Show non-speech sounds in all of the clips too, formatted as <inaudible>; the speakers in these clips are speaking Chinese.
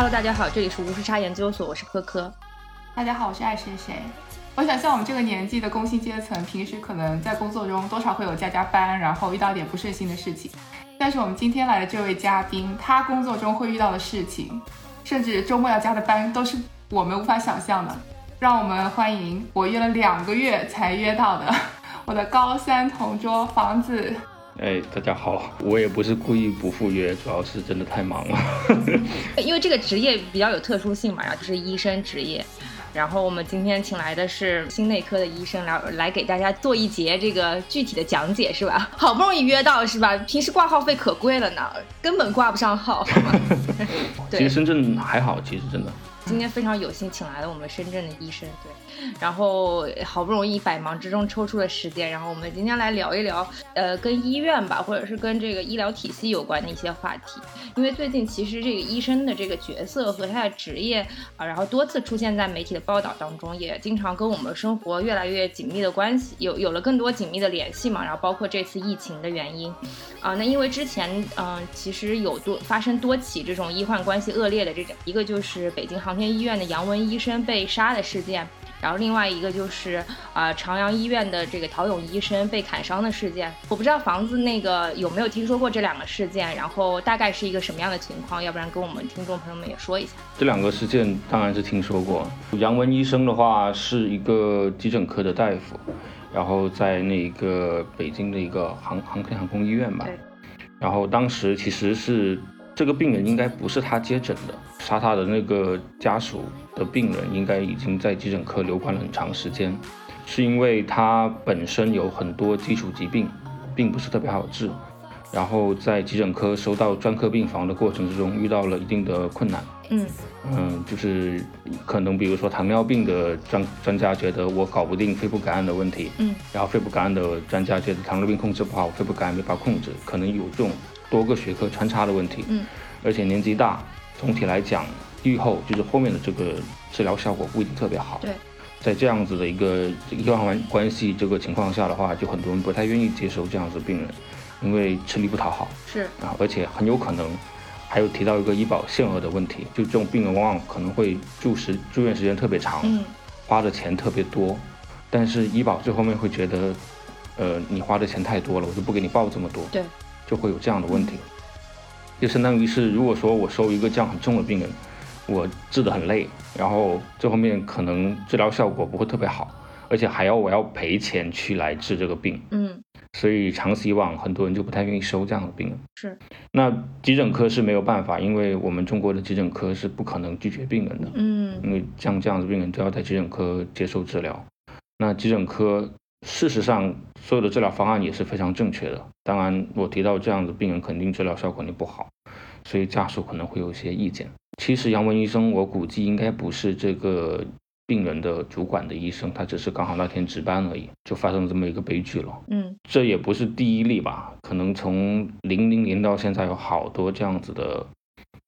Hello，大家好，这里是无时差研究所，我是科科。大家好，我是爱谁谁。我想像我们这个年纪的工薪阶层，平时可能在工作中多少会有加加班，然后遇到点不顺心的事情。但是我们今天来的这位嘉宾，他工作中会遇到的事情，甚至周末要加的班，都是我们无法想象的。让我们欢迎我约了两个月才约到的我的高三同桌房子。哎，大家好，我也不是故意不赴约，主要是真的太忙了。<laughs> 因为这个职业比较有特殊性嘛，然后就是医生职业。然后我们今天请来的是心内科的医生来来给大家做一节这个具体的讲解，是吧？<laughs> 好不容易约到，是吧？平时挂号费可贵了呢，根本挂不上号。<laughs> 其实深圳还好，其实真的。今天非常有幸请来了我们深圳的医生，对。然后好不容易百忙之中抽出了时间，然后我们今天来聊一聊，呃，跟医院吧，或者是跟这个医疗体系有关的一些话题。因为最近其实这个医生的这个角色和他的职业啊，然后多次出现在媒体的报道当中，也经常跟我们生活越来越紧密的关系，有有了更多紧密的联系嘛。然后包括这次疫情的原因，啊，那因为之前嗯，其实有多发生多起这种医患关系恶劣的这种，一个就是北京航天医院的杨文医生被杀的事件。然后另外一个就是啊，朝阳医院的这个陶勇医生被砍伤的事件，我不知道房子那个有没有听说过这两个事件，然后大概是一个什么样的情况？要不然跟我们听众朋友们也说一下。这两个事件当然是听说过。杨文医生的话是一个急诊科的大夫，然后在那个北京的一个航航天航空医院吧。然后当时其实是。这个病人应该不是他接诊的，杀他的那个家属的病人应该已经在急诊科留观了很长时间，是因为他本身有很多基础疾病，并不是特别好治，然后在急诊科收到专科病房的过程之中遇到了一定的困难，嗯。嗯，就是可能比如说糖尿病的专专家觉得我搞不定肺部感染的问题，嗯，然后肺部感染的专家觉得糖尿病控制不好，肺部感染没法控制，可能有这种。多个学科穿插的问题，嗯，而且年纪大，总体来讲，愈后就是后面的这个治疗效果不一定特别好。对，在这样子的一个医患关关系这个情况下的话，就很多人不太愿意接受这样子病人，因为吃力不讨好。是啊，而且很有可能还有提到一个医保限额的问题，就这种病人往往可能会住时住院时间特别长，嗯，花的钱特别多，但是医保最后面会觉得，呃，你花的钱太多了，我就不给你报这么多。对。就会有这样的问题，就相当于是，如果说我收一个这样很重的病人，我治得很累，然后这后面可能治疗效果不会特别好，而且还要我要赔钱去来治这个病，嗯，所以长此以往，很多人就不太愿意收这样的病人。是，那急诊科是没有办法，因为我们中国的急诊科是不可能拒绝病人的，嗯，因为像这样的病人都要在急诊科接受治疗，那急诊科。事实上，所有的治疗方案也是非常正确的。当然，我提到这样的病人，肯定治疗效果肯定不好，所以家属可能会有一些意见。其实杨文医生，我估计应该不是这个病人的主管的医生，他只是刚好那天值班而已，就发生这么一个悲剧了。嗯，这也不是第一例吧？可能从零零年到现在有好多这样子的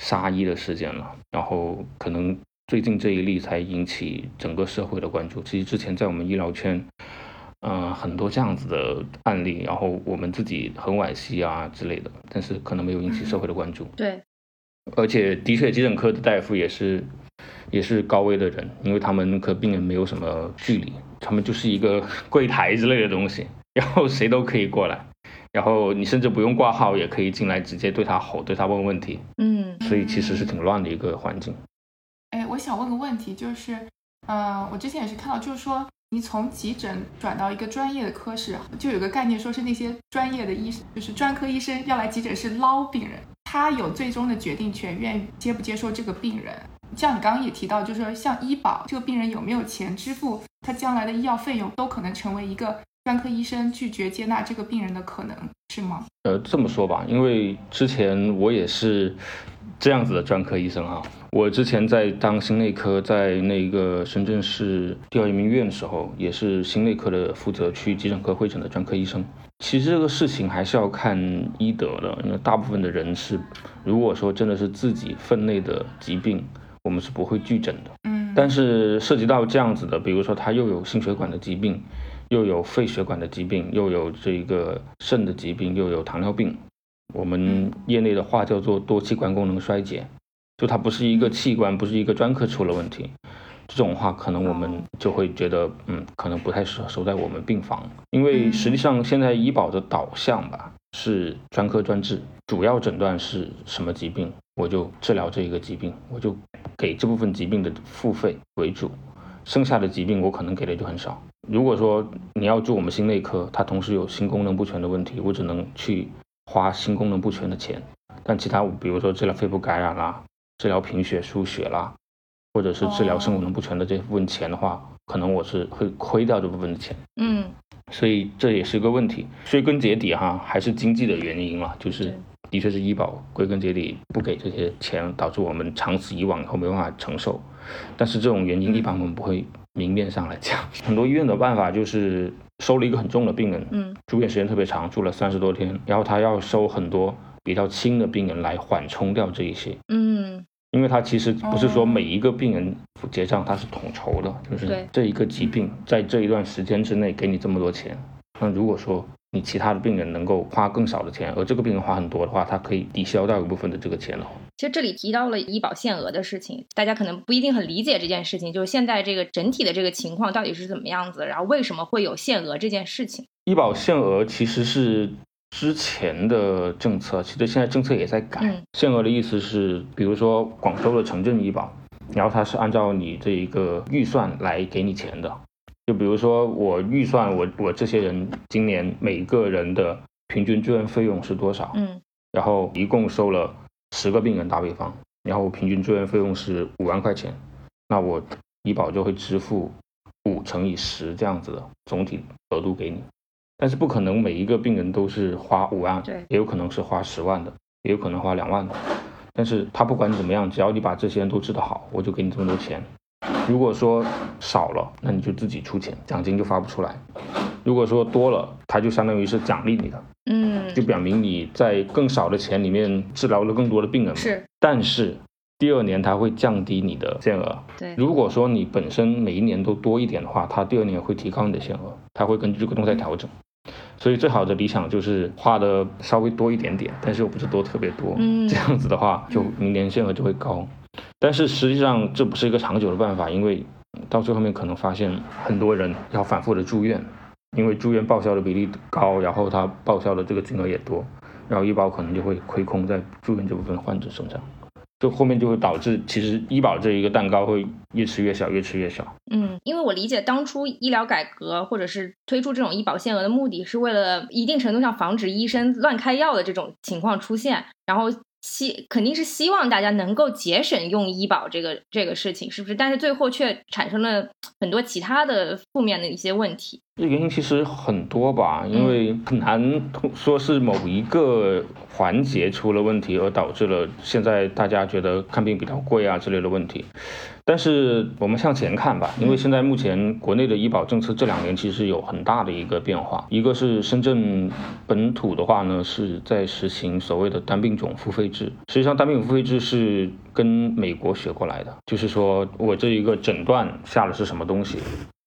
杀医的事件了。然后可能最近这一例才引起整个社会的关注。其实之前在我们医疗圈。嗯，很多这样子的案例，然后我们自己很惋惜啊之类的，但是可能没有引起社会的关注。对，而且的确，急诊科的大夫也是也是高危的人，因为他们和病人没有什么距离，他们就是一个 <laughs> 柜台之类的东西，然后谁都可以过来，然后你甚至不用挂号也可以进来，直接对他吼，对他问问题。嗯，所以其实是挺乱的一个环境。哎，我想问个问题，就是，呃，我之前也是看到，就是说。你从急诊转到一个专业的科室，就有个概念，说是那些专业的医生，就是专科医生要来急诊室捞病人，他有最终的决定权，愿意接不接受这个病人。像你刚刚也提到，就是说像医保，这个病人有没有钱支付他将来的医药费用，都可能成为一个专科医生拒绝接纳这个病人的可能，是吗？呃，这么说吧，因为之前我也是。这样子的专科医生啊，我之前在当心内科，在那个深圳市第二人民医院的时候，也是心内科的负责去急诊科会诊的专科医生。其实这个事情还是要看医德的，因为大部分的人是，如果说真的是自己分内的疾病，我们是不会拒诊的。嗯，但是涉及到这样子的，比如说他又有心血管的疾病，又有肺血管的疾病，又有这个肾的疾病，又有糖尿病。我们业内的话叫做多器官功能衰竭，就它不是一个器官，不是一个专科出了问题。这种话可能我们就会觉得，嗯，可能不太适合收在我们病房，因为实际上现在医保的导向吧是专科专治，主要诊断是什么疾病，我就治疗这一个疾病，我就给这部分疾病的付费为主，剩下的疾病我可能给的就很少。如果说你要住我们心内科，它同时有心功能不全的问题，我只能去花心功能不全的钱，但其他比如说治疗肺部感染啦，治疗贫血输血啦。或者是治疗肾功能不全的这部分钱的话，可能我是会亏掉这部分的钱。嗯，所以这也是个问题。归根结底哈，还是经济的原因嘛，就是的确是医保归根结底不给这些钱，导致我们长此以往以后没办法承受。但是这种原因一般我们不会明面上来讲。很多医院的办法就是收了一个很重的病人，嗯，住院时间特别长，住了三十多天，然后他要收很多比较轻的病人来缓冲掉这一些。嗯。因为他其实不是说每一个病人结账他是统筹的，就是这一个疾病在这一段时间之内给你这么多钱。那如果说你其他的病人能够花更少的钱，而这个病人花很多的话，他可以抵消掉一部分的这个钱了。其实这里提到了医保限额的事情，大家可能不一定很理解这件事情，就是现在这个整体的这个情况到底是怎么样子，然后为什么会有限额这件事情？医保限额其实是。之前的政策，其实现在政策也在改。限额的意思是，比如说广州的城镇医保，然后它是按照你这一个预算来给你钱的。就比如说我预算我我这些人今年每个人的平均住院费用是多少？嗯，然后一共收了十个病人，打比方，然后平均住院费用是五万块钱，那我医保就会支付五乘以十这样子的总体额度给你。但是不可能每一个病人都是花五万，对，也有可能是花十万的，也有可能花两万的。但是他不管怎么样，只要你把这些人都治得好，我就给你这么多钱。如果说少了，那你就自己出钱，奖金就发不出来。如果说多了，它就相当于是奖励你的，嗯，就表明你在更少的钱里面治疗了更多的病人。是，但是第二年它会降低你的限额。对，如果说你本身每一年都多一点的话，它第二年会提高你的限额，它会根据这个动态调整。所以最好的理想就是花的稍微多一点点，但是又不是多特别多，嗯，这样子的话就明年限额就会高。但是实际上这不是一个长久的办法，因为到最后面可能发现很多人要反复的住院，因为住院报销的比例高，然后他报销的这个金额也多，然后医保可能就会亏空在住院这部分患者身上。就后面就会导致，其实医保这一个蛋糕会越吃越小，越吃越小。嗯，因为我理解当初医疗改革或者是推出这种医保限额的目的是为了一定程度上防止医生乱开药的这种情况出现，然后。希肯定是希望大家能够节省用医保这个这个事情，是不是？但是最后却产生了很多其他的负面的一些问题。这原因其实很多吧，因为很难说是某一个环节出了问题而导致了现在大家觉得看病比较贵啊之类的问题。但是我们向前看吧，因为现在目前国内的医保政策这两年其实有很大的一个变化。一个是深圳本土的话呢，是在实行所谓的单病种付费制。实际上，单病种付费制是跟美国学过来的，就是说我这一个诊断下的是什么东西，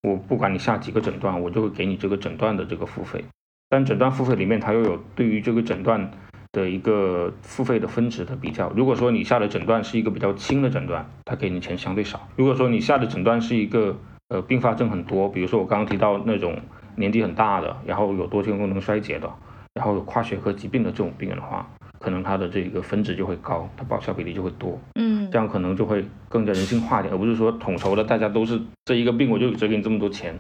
我不管你下几个诊断，我就会给你这个诊断的这个付费。但诊断付费里面，它又有对于这个诊断。的一个付费的分值的比较，如果说你下的诊断是一个比较轻的诊断，他给你钱相对少；如果说你下的诊断是一个呃并发症很多，比如说我刚刚提到那种年纪很大的，然后有多性功能衰竭的，然后有跨学科疾病的这种病人的话，可能它的这个分值就会高，它报销比例就会多，嗯，这样可能就会更加人性化点，而不是说统筹的大家都是这一个病我就只给你这么多钱。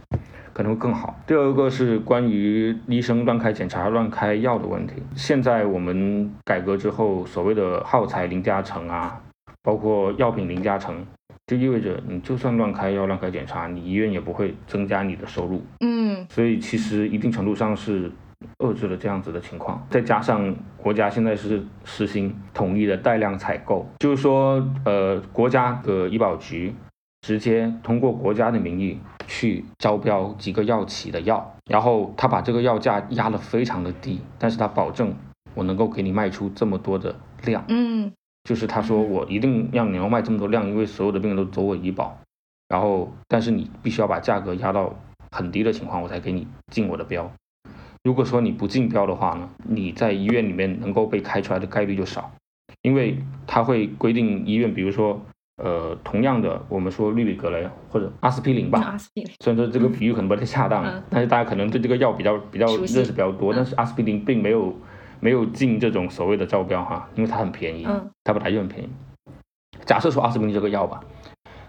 可能会更好。第二个是关于医生乱开检查、乱开药的问题。现在我们改革之后，所谓的耗材零加成啊，包括药品零加成，就意味着你就算乱开药、乱开检查，你医院也不会增加你的收入。嗯，所以其实一定程度上是遏制了这样子的情况。再加上国家现在是实行统一的带量采购，就是说，呃，国家的医保局直接通过国家的名义。去招标几个药企的药，然后他把这个药价压得非常的低，但是他保证我能够给你卖出这么多的量，嗯，就是他说我一定让你要卖这么多量，因为所有的病人都走我医保，然后但是你必须要把价格压到很低的情况，我才给你进我的标。如果说你不竞标的话呢，你在医院里面能够被开出来的概率就少，因为它会规定医院，比如说。呃，同样的，我们说氯吡格雷或者阿司匹林吧，阿司匹林。虽然说这个比喻可能不太恰当，但是大家可能对这个药比较比较认识比较多。但是阿司匹林并没有没有进这种所谓的招标哈，因为它很便宜，它本来就很便宜。假设说阿司匹林这个药吧，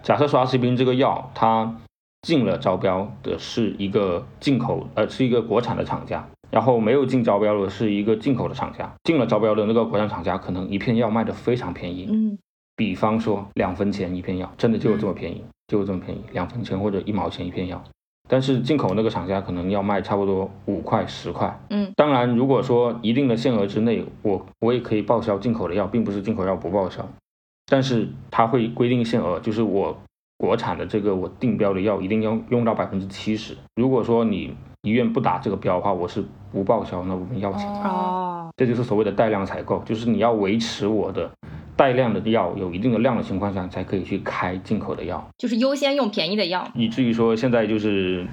假设说阿司匹林这个药它进了招标的是一个进口呃是一个国产的厂家，然后没有进招标的是一个进口的厂家，进了招标的那个国产厂家可能一片药卖的非常便宜，嗯。比方说两分钱一片药，真的就有这么便宜，就有这么便宜，两分钱或者一毛钱一片药。但是进口那个厂家可能要卖差不多五块十块。嗯，当然如果说一定的限额之内，我我也可以报销进口的药，并不是进口药不报销，但是它会规定限额，就是我国产的这个我定标的药一定要用到百分之七十。如果说你医院不打这个标的话，我是不报销那部分药钱的。哦，这就是所谓的带量采购，就是你要维持我的。带量的药有一定的量的情况下，才可以去开进口的药，就是优先用便宜的药，以至于说现在就是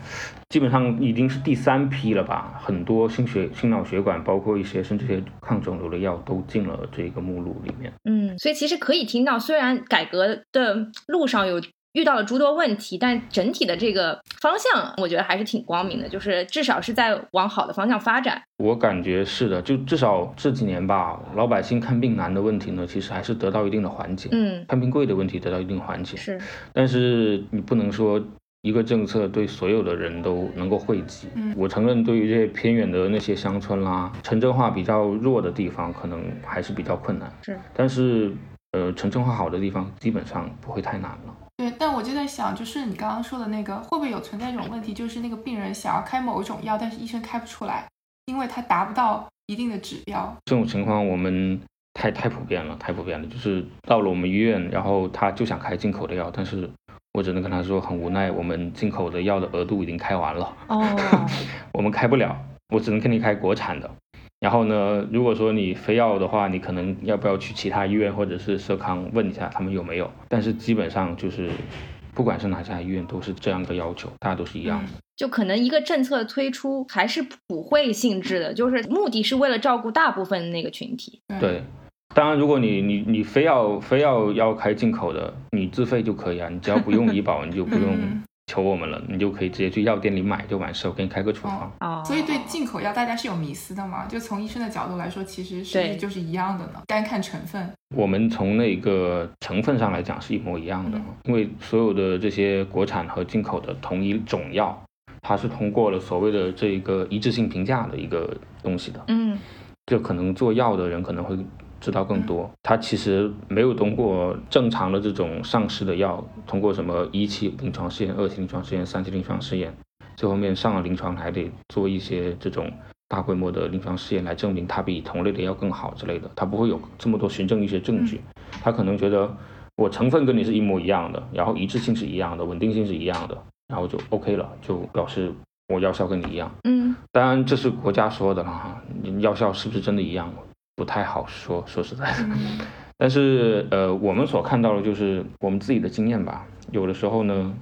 基本上已经是第三批了吧，很多心血、心脑血管，包括一些甚至些抗肿瘤的药都进了这个目录里面。嗯，所以其实可以听到，虽然改革的路上有。遇到了诸多问题，但整体的这个方向，我觉得还是挺光明的，就是至少是在往好的方向发展。我感觉是的，就至少这几年吧，老百姓看病难的问题呢，其实还是得到一定的缓解。嗯，看病贵的问题得到一定缓解。是，但是你不能说一个政策对所有的人都能够惠及。嗯，我承认，对于这些偏远的那些乡村啦、城镇化比较弱的地方，可能还是比较困难。是，但是呃，城镇化好的地方，基本上不会太难了。对，但我就在想，就是你刚刚说的那个，会不会有存在一种问题？就是那个病人想要开某一种药，但是医生开不出来，因为他达不到一定的指标。这种情况我们太太普遍了，太普遍了。就是到了我们医院，然后他就想开进口的药，但是我只能跟他说很无奈，我们进口的药的额度已经开完了，哦，<laughs> 我们开不了，我只能给你开国产的。然后呢，如果说你非要的话，你可能要不要去其他医院或者是社康问一下他们有没有？但是基本上就是，不管是哪家医院都是这样的要求，大家都是一样的。就可能一个政策推出还是普惠性质的，就是目的是为了照顾大部分那个群体。对，当然如果你你你非要非要要开进口的，你自费就可以啊，你只要不用医保，你就不用。求我们了，你就可以直接去药店里买就完事，我给你开个处方。哦，所以对进口药大家是有迷思的嘛？就从医生的角度来说，其实是不是就是一样的呢？单看成分，我们从那个成分上来讲是一模一样的，因为所有的这些国产和进口的同一种药，它是通过了所谓的这个一致性评价的一个东西的。嗯，就可能做药的人可能会。知道更多，它其实没有通过正常的这种上市的药，通过什么一期临床试验、二期临床试验、三期临床试验，最后面上了临床还得做一些这种大规模的临床试验来证明它比同类的药更好之类的，它不会有这么多循证一些证据，他可能觉得我成分跟你是一模一样的，然后一致性是一样的，稳定性是一样的，然后就 OK 了，就表示我药效跟你一样。嗯，当然这是国家说的了哈，药效是不是真的一样？不太好说，说实在的，<laughs> 但是呃，我们所看到的就是我们自己的经验吧。有的时候呢，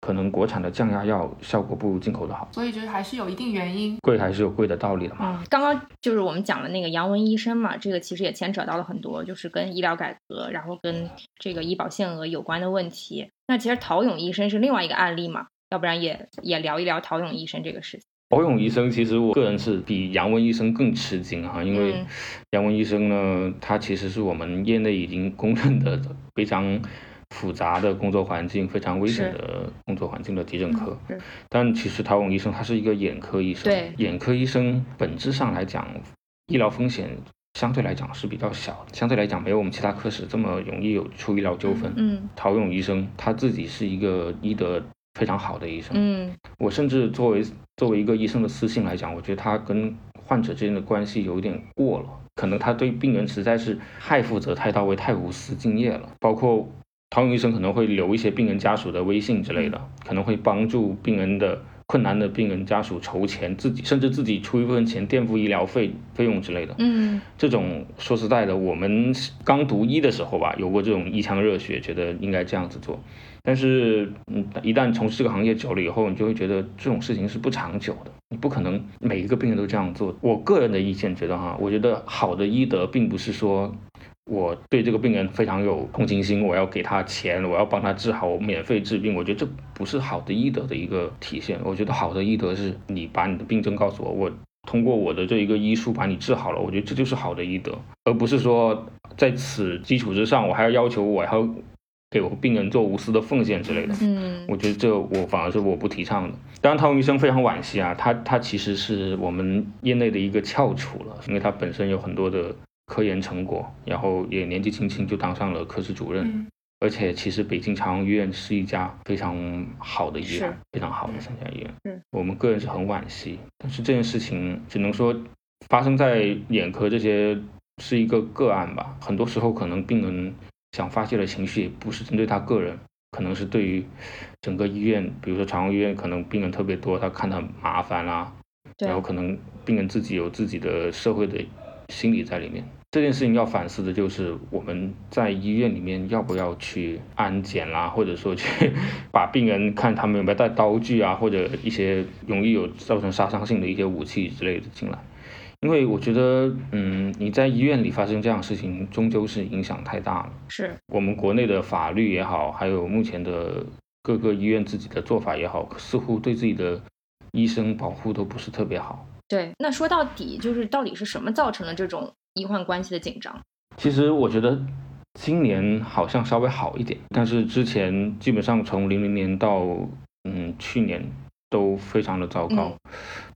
可能国产的降压药效果不如进口的好，所以就是还是有一定原因，贵还是有贵的道理的嘛。嗯，刚刚就是我们讲了那个杨文医生嘛，这个其实也牵扯到了很多，就是跟医疗改革，然后跟这个医保限额有关的问题。那其实陶勇医生是另外一个案例嘛，要不然也也聊一聊陶勇医生这个事情。陶勇医生，其实我个人是比杨文医生更吃惊哈，因为杨文医生呢，他其实是我们业内已经公认的非常复杂的工作环境、非常危险的工作环境的急诊科。但其实陶勇医生他是一个眼科医生，眼科医生本质上来讲，医疗风险相对来讲是比较小，相对来讲没有我们其他科室这么容易有出医疗纠纷。嗯，陶勇医生他自己是一个医德。非常好的医生，嗯，我甚至作为作为一个医生的私信来讲，我觉得他跟患者之间的关系有点过了，可能他对病人实在是太负责、太到位、太无私敬业了。包括陶勇医生可能会留一些病人家属的微信之类的，可能会帮助病人的困难的病人家属筹钱，自己甚至自己出一部分钱垫付医疗费费用之类的。嗯，这种说实在的，我们刚读医的时候吧，有过这种一腔热血，觉得应该这样子做。但是，嗯，一旦从事这个行业久了以后，你就会觉得这种事情是不长久的。你不可能每一个病人都这样做。我个人的意见觉得哈，我觉得好的医德并不是说我对这个病人非常有同情心，我要给他钱，我要帮他治好，我免费治病。我觉得这不是好的医德的一个体现。我觉得好的医德是你把你的病症告诉我，我通过我的这一个医术把你治好了。我觉得这就是好的医德，而不是说在此基础之上，我还要要求我还要给我病人做无私的奉献之类的。嗯，我觉得这我反而是我不提倡的。当然，汤医生非常惋惜啊，他他其实是我们业内的一个翘楚了，因为他本身有很多的。科研成果，然后也年纪轻轻就当上了科室主任，而且其实北京朝阳医院是一家非常好的医院，非常好的三甲医院。嗯，我们个人是很惋惜，但是这件事情只能说发生在眼科这些是一个个案吧。很多时候可能病人想发泄的情绪也不是针对他个人，可能是对于整个医院，比如说朝阳医院可能病人特别多，他看他麻烦啦，然后可能病人自己有自己的社会的心理在里面。这件事情要反思的就是我们在医院里面要不要去安检啦，或者说去 <laughs> 把病人看他们有没有带刀具啊，或者一些容易有造成杀伤性的一些武器之类的进来。因为我觉得，嗯，你在医院里发生这样的事情，终究是影响太大了。是我们国内的法律也好，还有目前的各个医院自己的做法也好，似乎对自己的医生保护都不是特别好。对，那说到底就是到底是什么造成了这种？医患关系的紧张，其实我觉得今年好像稍微好一点，但是之前基本上从零零年到嗯去年都非常的糟糕。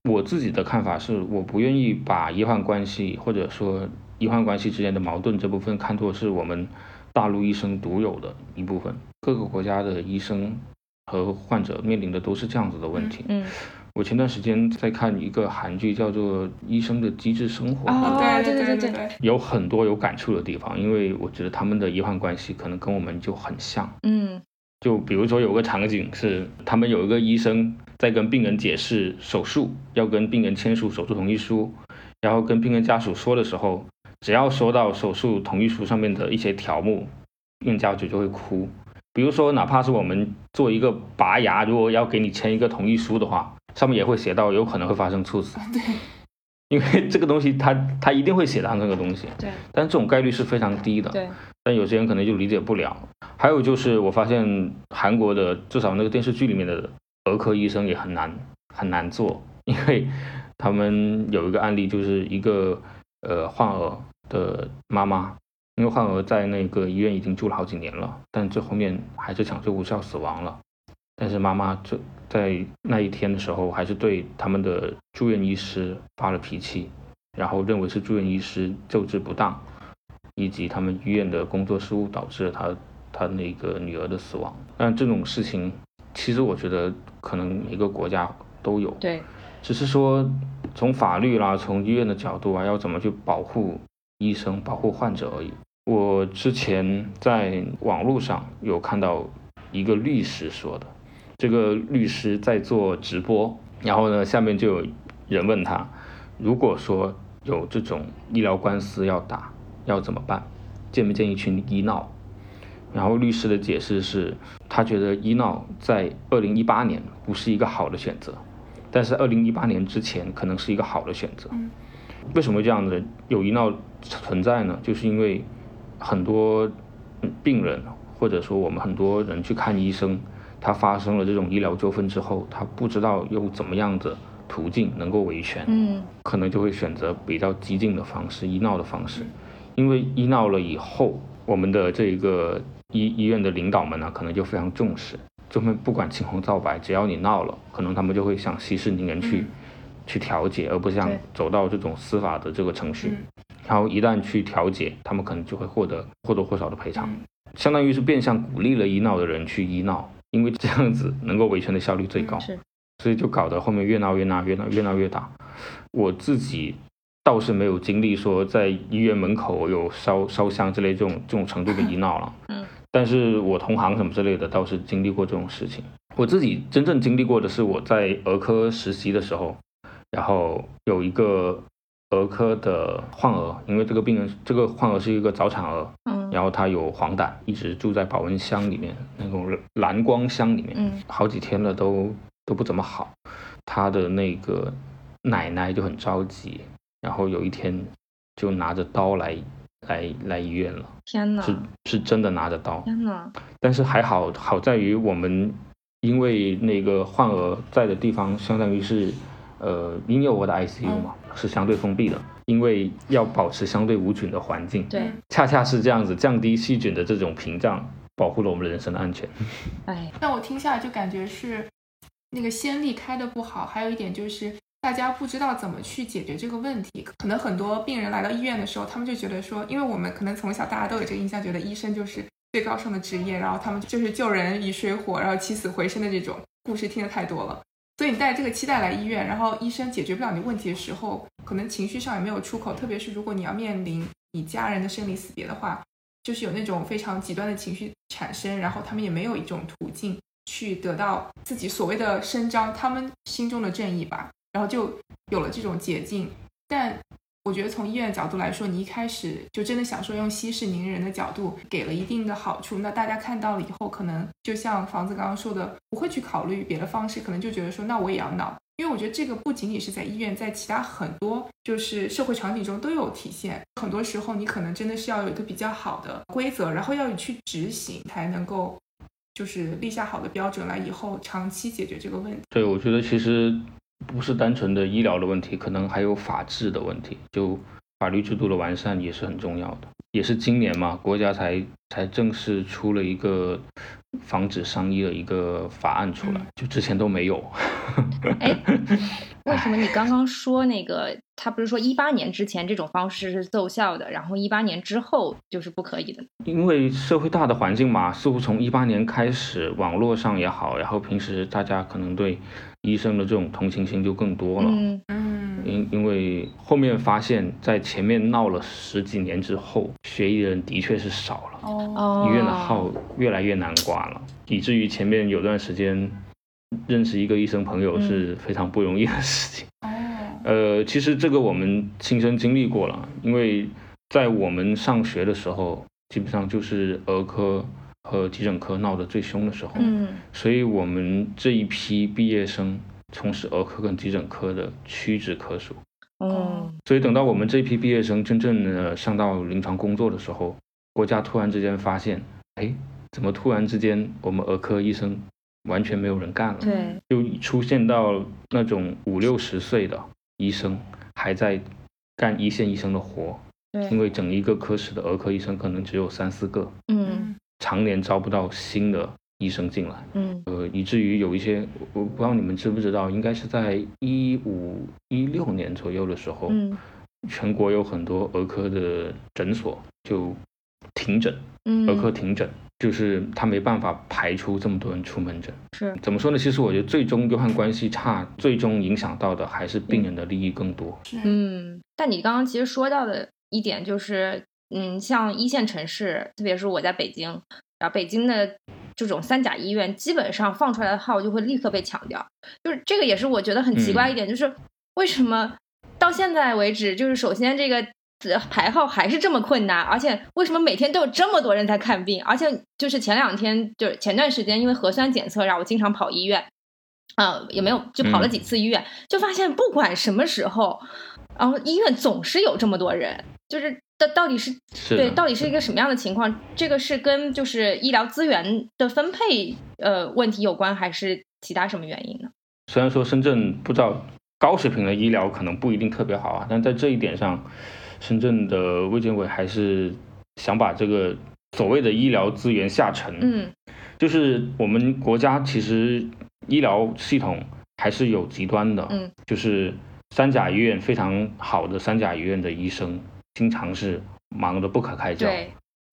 我自己的看法是，我不愿意把医患关系或者说医患关系之间的矛盾这部分看作是我们大陆医生独有的一部分，各个国家的医生和患者面临的都是这样子的问题。嗯。我前段时间在看一个韩剧，叫做《医生的机智生活》。哦，对对对对对，有很多有感触的地方，因为我觉得他们的医患关系可能跟我们就很像。嗯，就比如说有个场景是，他们有一个医生在跟病人解释手术，要跟病人签署手术同意书，然后跟病人家属说的时候，只要说到手术同意书上面的一些条目，病人家属就会哭。比如说，哪怕是我们做一个拔牙，如果要给你签一个同意书的话。上面也会写到有可能会发生猝死，对，因为这个东西它它一定会写上这个东西，对，但是这种概率是非常低的，对，但有些人可能就理解不了。还有就是我发现韩国的至少那个电视剧里面的儿科医生也很难很难做，<laughs> 因为他们有一个案例就是一个呃患儿的妈妈，因为患儿在那个医院已经住了好几年了，但最后面还是抢救无效死亡了。但是妈妈这在那一天的时候，还是对他们的住院医师发了脾气，然后认为是住院医师救治不当，以及他们医院的工作失误导致了他他那个女儿的死亡。但这种事情，其实我觉得可能每个国家都有，对，只是说从法律啦，从医院的角度啊，要怎么去保护医生、保护患者而已。我之前在网络上有看到一个律师说的。这个律师在做直播，然后呢，下面就有人问他，如果说有这种医疗官司要打，要怎么办？建不建议去医闹？然后律师的解释是，他觉得医闹在二零一八年不是一个好的选择，但是二零一八年之前可能是一个好的选择。为什么这样子有医闹存在呢？就是因为很多病人，或者说我们很多人去看医生。他发生了这种医疗纠纷之后，他不知道用怎么样的途径能够维权，嗯，可能就会选择比较激进的方式，医闹的方式。因为医闹了以后，我们的这个医医院的领导们呢，可能就非常重视，就会不管青红皂白，只要你闹了，可能他们就会想息事宁人去去调解，而不是想走到这种司法的这个程序。然后一旦去调解，他们可能就会获得或多或少的赔偿，相当于是变相鼓励了医闹的人去医闹。因为这样子能够维权的效率最高，是。所以就搞得后面越闹越闹越闹越闹越大。我自己倒是没有经历说在医院门口有烧烧香之类这种这种程度的医闹了，嗯，但是我同行什么之类的倒是经历过这种事情。我自己真正经历过的是我在儿科实习的时候，然后有一个儿科的患儿，因为这个病人这个患儿是一个早产儿，嗯。然后他有黄疸，一直住在保温箱里面，那种蓝光箱里面，嗯，好几天了都都不怎么好。他的那个奶奶就很着急，然后有一天就拿着刀来来来医院了。天哪，是是真的拿着刀。天哪！但是还好，好在于我们因为那个患儿在的地方，相当于是呃婴幼儿的 ICU 嘛，是相对封闭的，因为要保持相对无菌的环境。对，恰恰是这样子，降低细菌的这种屏障，保护了我们人身的安全。哎，但我听下来就感觉是那个先例开的不好，还有一点就是大家不知道怎么去解决这个问题。可能很多病人来到医院的时候，他们就觉得说，因为我们可能从小大家都有这个印象，觉得医生就是最高尚的职业，然后他们就是救人于水火，然后起死回生的这种故事听得太多了。所以你带着这个期待来医院，然后医生解决不了你问题的时候，可能情绪上也没有出口。特别是如果你要面临你家人的生离死别的话，就是有那种非常极端的情绪产生，然后他们也没有一种途径去得到自己所谓的伸张他们心中的正义吧，然后就有了这种捷径。但我觉得从医院的角度来说，你一开始就真的想说用息事宁人的角度给了一定的好处，那大家看到了以后，可能就像房子刚刚说的，不会去考虑别的方式，可能就觉得说那我也要闹。因为我觉得这个不仅仅是在医院，在其他很多就是社会场景中都有体现。很多时候你可能真的是要有一个比较好的规则，然后要去执行，才能够就是立下好的标准来以后长期解决这个问题。对，我觉得其实。不是单纯的医疗的问题，可能还有法治的问题，就法律制度的完善也是很重要的。也是今年嘛，国家才才正式出了一个防止伤医的一个法案出来，就之前都没有。哎，<laughs> 为什么你刚刚说那个他不是说一八年之前这种方式是奏效的，然后一八年之后就是不可以的？因为社会大的环境嘛，似乎从一八年开始，网络上也好，然后平时大家可能对。医生的这种同情心就更多了，嗯。嗯，因因为后面发现，在前面闹了十几年之后，学医的人的确是少了，哦，医院的号越来越难挂了，以至于前面有段时间认识一个医生朋友是非常不容易的事情，哦，呃，其实这个我们亲身经历过了，因为在我们上学的时候，基本上就是儿科。和急诊科闹得最凶的时候，嗯，所以我们这一批毕业生从事儿科跟急诊科的屈指可数，哦，所以等到我们这一批毕业生真正的上到临床工作的时候，国家突然之间发现，哎，怎么突然之间我们儿科医生完全没有人干了？对，就出现到那种五六十岁的医生还在干一线医生的活，对，因为整一个科室的儿科医生可能只有三四个，嗯。常年招不到新的医生进来，嗯，呃，以至于有一些，我不知道你们知不知道，应该是在一五一六年左右的时候，嗯，全国有很多儿科的诊所就停诊，嗯，儿科停诊，就是他没办法排出这么多人出门诊，是。怎么说呢？其实我觉得最终约翰关系差，最终影响到的还是病人的利益更多，嗯，但你刚刚其实说到的一点就是。嗯，像一线城市，特别是我在北京，然后北京的这种三甲医院，基本上放出来的号就会立刻被抢掉。就是这个也是我觉得很奇怪一点，就是为什么到现在为止，就是首先这个排号还是这么困难，而且为什么每天都有这么多人在看病？而且就是前两天，就是前段时间，因为核酸检测，让我经常跑医院，啊，也没有就跑了几次医院，就发现不管什么时候，然后医院总是有这么多人，就是。到到底是对，到底是一个什么样的情况？这个是跟就是医疗资源的分配呃问题有关，还是其他什么原因呢？虽然说深圳不知道高水平的医疗可能不一定特别好啊，但在这一点上，深圳的卫健委还是想把这个所谓的医疗资源下沉。嗯，就是我们国家其实医疗系统还是有极端的。嗯，就是三甲医院非常好的三甲医院的医生。经常是忙得不可开交，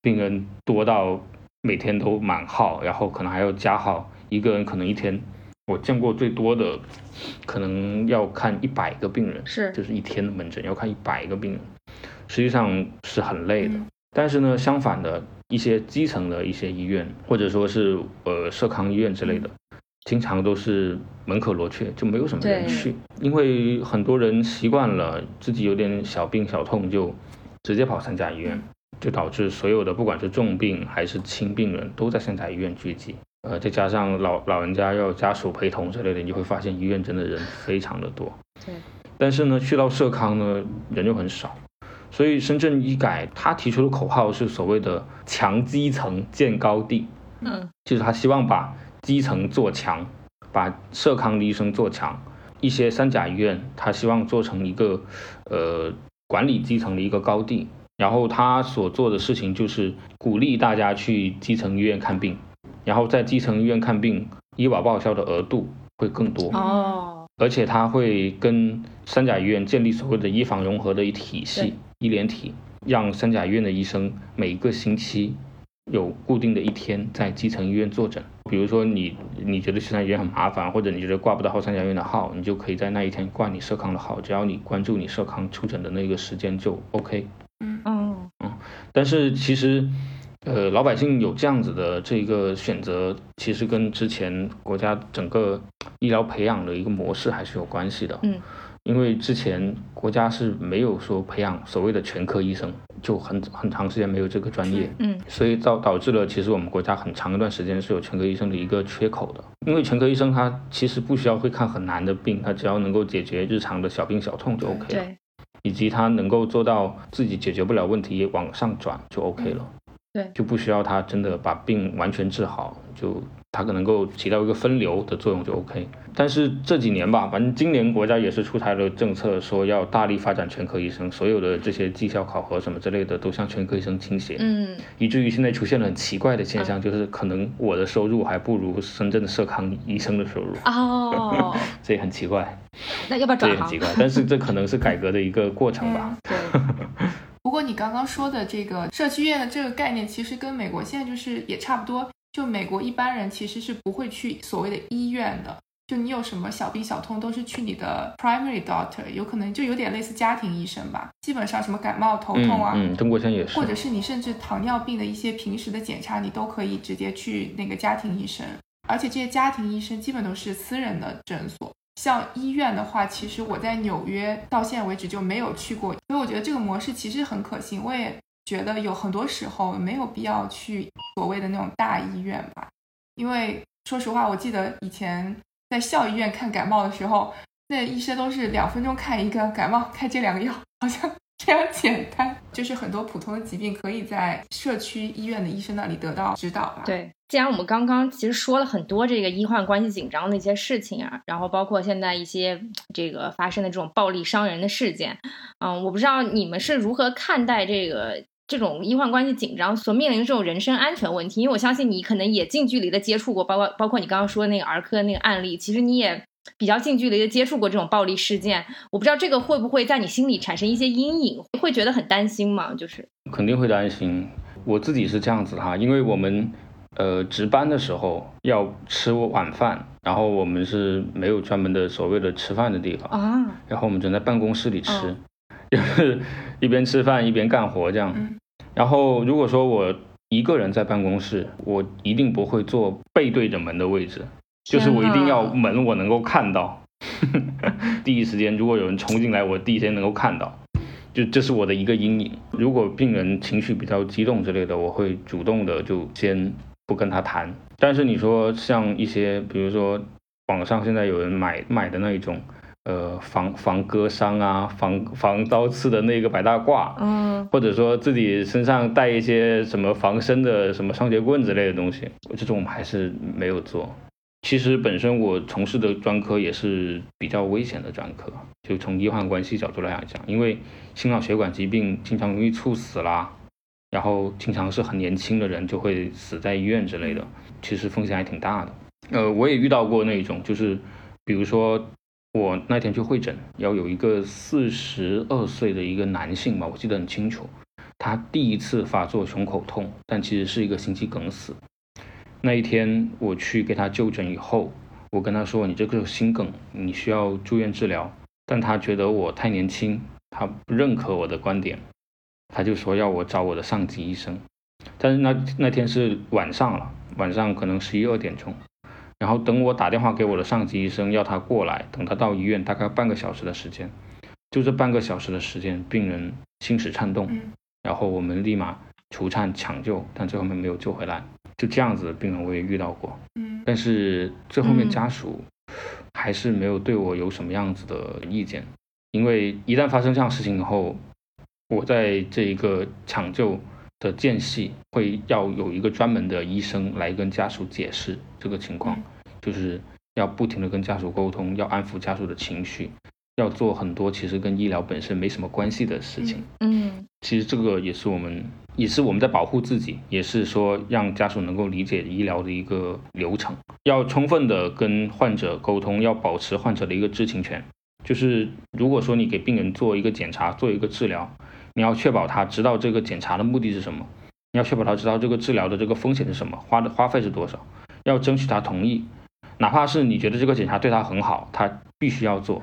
病人多到每天都满号，然后可能还要加号。一个人可能一天，我见过最多的，可能要看一百个病人，是就是一天的门诊要看一百个病人，实际上是很累的。但是呢，相反的一些基层的一些医院，或者说是呃社康医院之类的，经常都是门可罗雀，就没有什么人去，因为很多人习惯了自己有点小病小痛就。直接跑三甲医院，就导致所有的不管是重病还是轻病人都在三甲医院聚集。呃，再加上老老人家要家属陪同之类的，你就会发现医院真的人非常的多。对。但是呢，去到社康呢，人又很少，所以深圳医改他提出的口号是所谓的强基层建高地，嗯，就是他希望把基层做强，把社康的医生做强。一些三甲医院，他希望做成一个呃管理基层的一个高地。然后他所做的事情就是鼓励大家去基层医院看病，然后在基层医院看病，医保报销的额度会更多哦。而且他会跟三甲医院建立所谓的医防融合的一体系、医联体，让三甲医院的医生每一个星期有固定的一天在基层医院坐诊。比如说你你觉得三甲医院很麻烦，或者你觉得挂不到三甲医院的号，你就可以在那一天挂你社康的号，只要你关注你社康出诊的那个时间就 OK。嗯嗯嗯，但是其实，呃，老百姓有这样子的这个选择，其实跟之前国家整个医疗培养的一个模式还是有关系的。嗯，因为之前国家是没有说培养所谓的全科医生，就很很长时间没有这个专业。嗯，所以导导致了其实我们国家很长一段时间是有全科医生的一个缺口的。因为全科医生他其实不需要会看很难的病，他只要能够解决日常的小病小痛就 OK 了。以及他能够做到自己解决不了问题往上转就 OK 了，对，就不需要他真的把病完全治好，就他可能够起到一个分流的作用就 OK。但是这几年吧，反正今年国家也是出台了政策，说要大力发展全科医生，所有的这些绩效考核什么之类的都向全科医生倾斜，嗯，以至于现在出现了很奇怪的现象，就是可能我的收入还不如深圳的社康医生的收入哦，<laughs> 这也很奇怪。那要不要转行？这很奇怪，但是这可能是改革的一个过程吧。对。<laughs> 不过你刚刚说的这个社区医院的这个概念，其实跟美国现在就是也差不多。就美国一般人其实是不会去所谓的医院的，就你有什么小病小痛都是去你的 primary doctor，有可能就有点类似家庭医生吧。基本上什么感冒头痛啊，嗯，中国现在也是，或者是你甚至糖尿病的一些平时的检查，你都可以直接去那个家庭医生。而且这些家庭医生基本都是私人的诊所。像医院的话，其实我在纽约到现在为止就没有去过，所以我觉得这个模式其实很可行。我也觉得有很多时候没有必要去所谓的那种大医院吧，因为说实话，我记得以前在校医院看感冒的时候，那医生都是两分钟看一个感冒，开这两个药，好像。这样简单，就是很多普通的疾病可以在社区医院的医生那里得到指导吧。对，既然我们刚刚其实说了很多这个医患关系紧张的一些事情啊，然后包括现在一些这个发生的这种暴力伤人的事件，嗯，我不知道你们是如何看待这个这种医患关系紧张所面临的这种人身安全问题？因为我相信你可能也近距离的接触过，包括包括你刚刚说的那个儿科那个案例，其实你也。比较近距离的接触过这种暴力事件，我不知道这个会不会在你心里产生一些阴影，会觉得很担心吗？就是肯定会担心，我自己是这样子哈，因为我们呃值班的时候要吃晚饭，然后我们是没有专门的所谓的吃饭的地方啊，然后我们只能在办公室里吃，<laughs> 就是一边吃饭一边干活这样。然后如果说我一个人在办公室，我一定不会坐背对着门的位置。就是我一定要门我能够看到，<laughs> 第一时间如果有人冲进来，我第一时间能够看到，就这是我的一个阴影。如果病人情绪比较激动之类的，我会主动的就先不跟他谈。但是你说像一些，比如说网上现在有人买买的那一种，呃，防防割伤啊，防防刀刺的那个白大褂，嗯，或者说自己身上带一些什么防身的什么双节棍之类的东西，这种我们还是没有做。其实本身我从事的专科也是比较危险的专科，就从医患关系角度来讲，因为心脑血管疾病经常容易猝死啦，然后经常是很年轻的人就会死在医院之类的，其实风险还挺大的。呃，我也遇到过那种，就是比如说我那天去会诊，要有一个四十二岁的一个男性嘛，我记得很清楚，他第一次发作胸口痛，但其实是一个心肌梗死。那一天我去给他就诊以后，我跟他说：“你这个心梗，你需要住院治疗。”但他觉得我太年轻，他不认可我的观点，他就说要我找我的上级医生。但是那那天是晚上了，晚上可能十一二点钟。然后等我打电话给我的上级医生要他过来，等他到医院大概半个小时的时间，就这半个小时的时间，病人心室颤动，然后我们立马除颤抢救，但最后面没有救回来。就这样子的病人我也遇到过，嗯，但是最后面家属还是没有对我有什么样子的意见，因为一旦发生这样事情以后，我在这一个抢救的间隙，会要有一个专门的医生来跟家属解释这个情况，就是要不停的跟家属沟通，要安抚家属的情绪，要做很多其实跟医疗本身没什么关系的事情。嗯，其实这个也是我们，也是我们在保护自己，也是说让家属能够理解医疗的一个流程，要充分的跟患者沟通，要保持患者的一个知情权。就是如果说你给病人做一个检查，做一个治疗。你要确保他知道这个检查的目的是什么，你要确保他知道这个治疗的这个风险是什么，花的花费是多少，要争取他同意，哪怕是你觉得这个检查对他很好，他必须要做，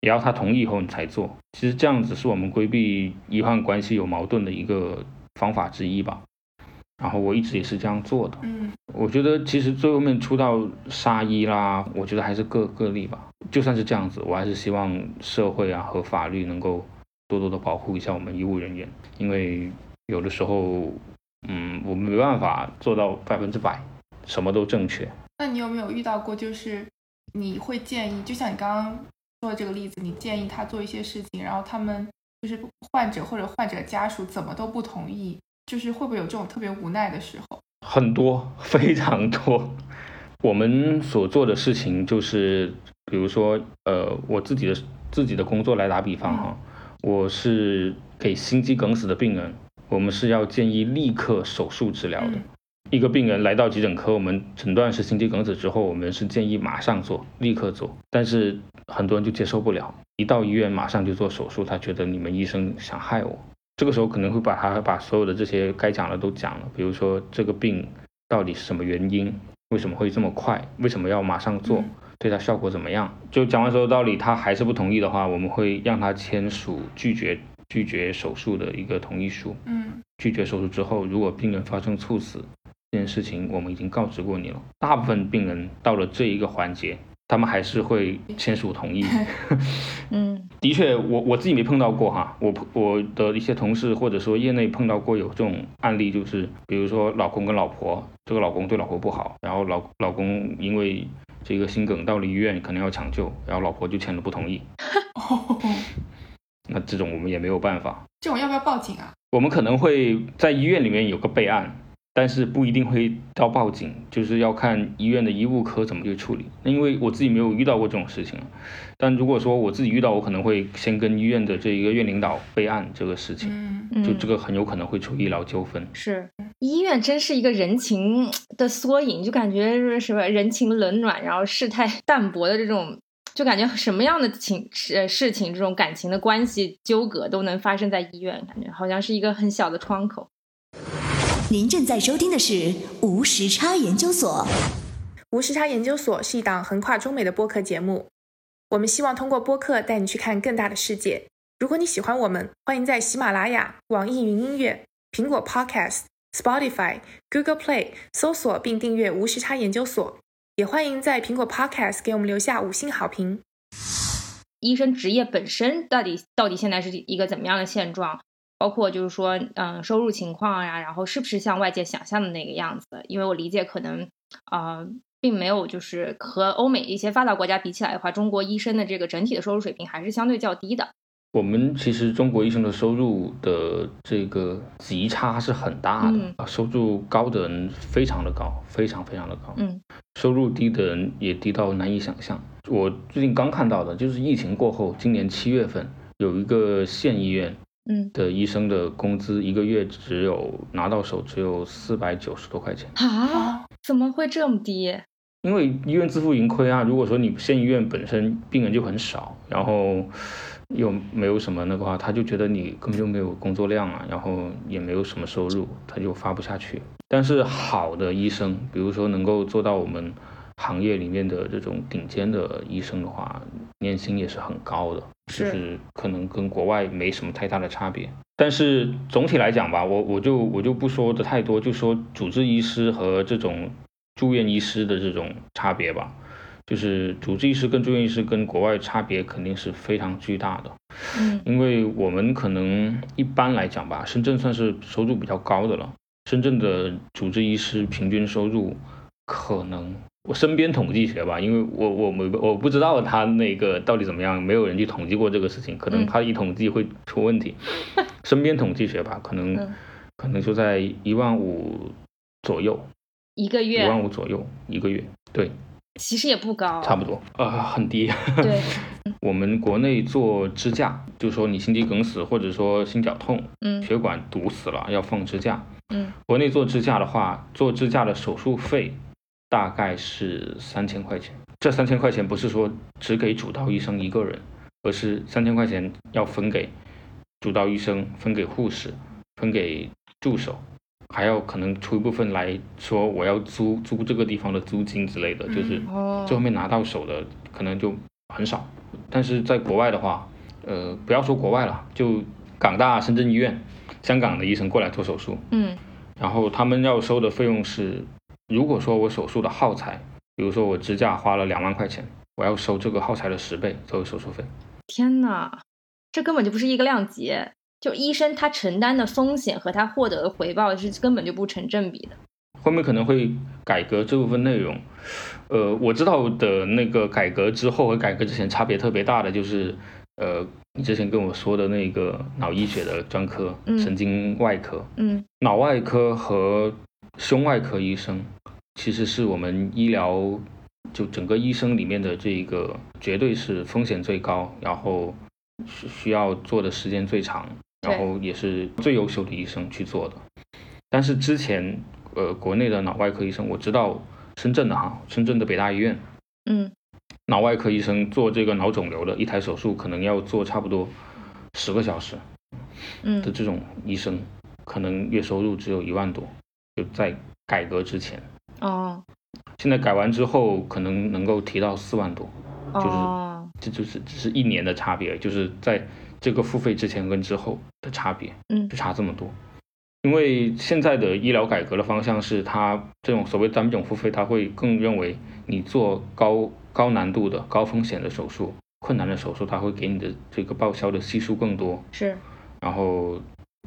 也要他同意以后你才做。其实这样子是我们规避医患关系有矛盾的一个方法之一吧。然后我一直也是这样做的。嗯，我觉得其实最后面出到杀医啦，我觉得还是个个例吧。就算是这样子，我还是希望社会啊和法律能够。多多的保护一下我们医务人员，因为有的时候，嗯，我们没办法做到百分之百什么都正确。那你有没有遇到过，就是你会建议，就像你刚刚说的这个例子，你建议他做一些事情，然后他们就是患者或者患者家属怎么都不同意，就是会不会有这种特别无奈的时候？很多，非常多。我们所做的事情就是，比如说，呃，我自己的自己的工作来打比方哈。我是给心肌梗死的病人，我们是要建议立刻手术治疗的。一个病人来到急诊科，我们诊断是心肌梗死之后，我们是建议马上做，立刻做。但是很多人就接受不了，一到医院马上就做手术，他觉得你们医生想害我。这个时候可能会把他把所有的这些该讲的都讲了，比如说这个病到底是什么原因，为什么会这么快，为什么要马上做。对他效果怎么样？就讲完所有道理，他还是不同意的话，我们会让他签署拒绝拒绝手术的一个同意书。嗯，拒绝手术之后，如果病人发生猝死这件事情，我们已经告知过你了。大部分病人到了这一个环节，他们还是会签署同意。<laughs> 嗯，的确，我我自己没碰到过哈，我我的一些同事或者说业内碰到过有这种案例，就是比如说老公跟老婆，这个老公对老婆不好，然后老老公因为这个心梗到了医院，可能要抢救，然后老婆就签了不同意。<laughs> 那这种我们也没有办法。这种要不要报警啊？我们可能会在医院里面有个备案。但是不一定会到报警，就是要看医院的医务科怎么去处理。因为我自己没有遇到过这种事情，但如果说我自己遇到，我可能会先跟医院的这一个院领导备案这个事情，嗯嗯就这个很有可能会出医疗纠纷。是，医院真是一个人情的缩影，就感觉是什么人情冷暖，然后世态淡薄的这种，就感觉什么样的情事事情，这种感情的关系纠葛都能发生在医院，感觉好像是一个很小的窗口。您正在收听的是无时差研究所。无时差研究所是一档横跨中美的播客节目。我们希望通过播客带你去看更大的世界。如果你喜欢我们，欢迎在喜马拉雅、网易云音乐、苹果 Podcast、Spotify、Google Play 搜索并订阅无时差研究所。也欢迎在苹果 Podcast 给我们留下五星好评。医生职业本身到底到底现在是一个怎么样的现状？包括就是说，嗯，收入情况呀，然后是不是像外界想象的那个样子？因为我理解，可能啊，并没有就是和欧美一些发达国家比起来的话，中国医生的这个整体的收入水平还是相对较低的。我们其实中国医生的收入的这个极差是很大的啊，收入高的人非常的高，非常非常的高，嗯，收入低的人也低到难以想象。我最近刚看到的就是疫情过后，今年七月份有一个县医院。嗯，的医生的工资一个月只有拿到手只有四百九十多块钱啊？怎么会这么低？因为医院自负盈亏啊。如果说你县医院本身病人就很少，然后又没有什么那个话，他就觉得你根本就没有工作量啊，然后也没有什么收入，他就发不下去。但是好的医生，比如说能够做到我们。行业里面的这种顶尖的医生的话，年薪也是很高的，就是可能跟国外没什么太大的差别。但是总体来讲吧，我我就我就不说的太多，就说主治医师和这种住院医师的这种差别吧。就是主治医师跟住院医师跟国外差别肯定是非常巨大的。嗯，因为我们可能一般来讲吧，深圳算是收入比较高的了。深圳的主治医师平均收入可能。我身边统计学吧，因为我我没我不知道他那个到底怎么样，没有人去统计过这个事情，可能他一统计会出问题。<laughs> 身边统计学吧，可能可能就在一万五左右，一个月。一万五左右一个月，对，其实也不高，差不多，呃，很低。对，<laughs> 我们国内做支架，就说你心肌梗死或者说心绞痛，嗯，血管堵死了要放支架，嗯，国内做支架的话，做支架的手术费。大概是三千块钱，这三千块钱不是说只给主刀医生一个人，而是三千块钱要分给主刀医生，分给护士，分给助手，还要可能出一部分来说我要租租这个地方的租金之类的，就是最后面拿到手的可能就很少。但是在国外的话，呃，不要说国外了，就港大、深圳医院、香港的医生过来做手术，嗯，然后他们要收的费用是。如果说我手术的耗材，比如说我支架花了两万块钱，我要收这个耗材的十倍作为手术费。天哪，这根本就不是一个量级，就医生他承担的风险和他获得的回报是根本就不成正比的。后面可能会改革这部分内容。呃，我知道的那个改革之后和改革之前差别特别大的就是，呃，你之前跟我说的那个脑医学的专科，嗯神经外科，嗯，脑外科和。胸外科医生其实是我们医疗就整个医生里面的这一个绝对是风险最高，然后需需要做的时间最长，然后也是最优秀的医生去做的。但是之前呃国内的脑外科医生，我知道深圳的哈，深圳的北大医院，嗯，脑外科医生做这个脑肿瘤的一台手术可能要做差不多十个小时，嗯的这种医生，可能月收入只有一万多。就在改革之前哦，现在改完之后可能能够提到四万多，就是这就是只是一年的差别，就是在这个付费之前跟之后的差别，嗯，就差这么多。因为现在的医疗改革的方向是，它这种所谓单种付费，它会更认为你做高高难度的高风险的手术、困难的手术，它会给你的这个报销的系数更多，是，然后。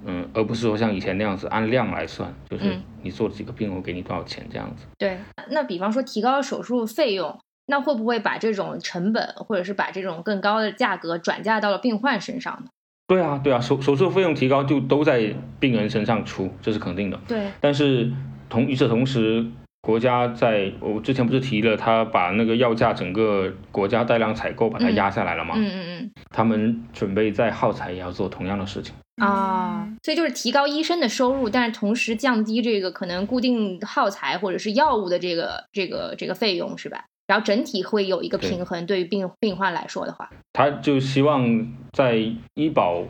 嗯，而不是说像以前那样子按量来算，就是你做几个病，我给你多少钱这样子。对，那比方说提高手术费用，那会不会把这种成本，或者是把这种更高的价格转嫁到了病患身上呢？对啊，对啊，手手术费用提高就都在病人身上出，这是肯定的。对，但是同与此同时，国家在我之前不是提了，他把那个药价整个国家带量采购把它压下来了吗？嗯嗯嗯。他们准备在耗材也要做同样的事情。啊，所以就是提高医生的收入，但是同时降低这个可能固定耗材或者是药物的这个这个这个费用，是吧？然后整体会有一个平衡，对于病病患来说的话，他就希望在医保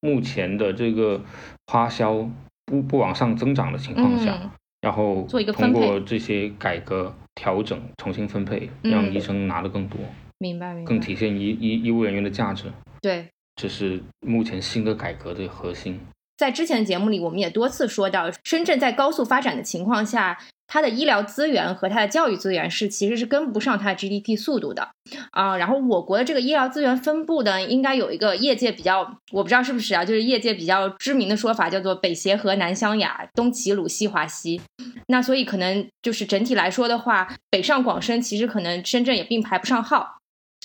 目前的这个花销不不往上增长的情况下，然后做一个通过这些改革调整，重新分配，让医生拿的更多，明白明白，更体现医医医务人员的价值，对。这是目前新的改革的核心。在之前的节目里，我们也多次说到，深圳在高速发展的情况下，它的医疗资源和它的教育资源是其实是跟不上它的 GDP 速度的啊。然后我国的这个医疗资源分布呢，应该有一个业界比较，我不知道是不是啊，就是业界比较知名的说法，叫做北协和南湘雅，东齐鲁西华西。那所以可能就是整体来说的话，北上广深，其实可能深圳也并排不上号。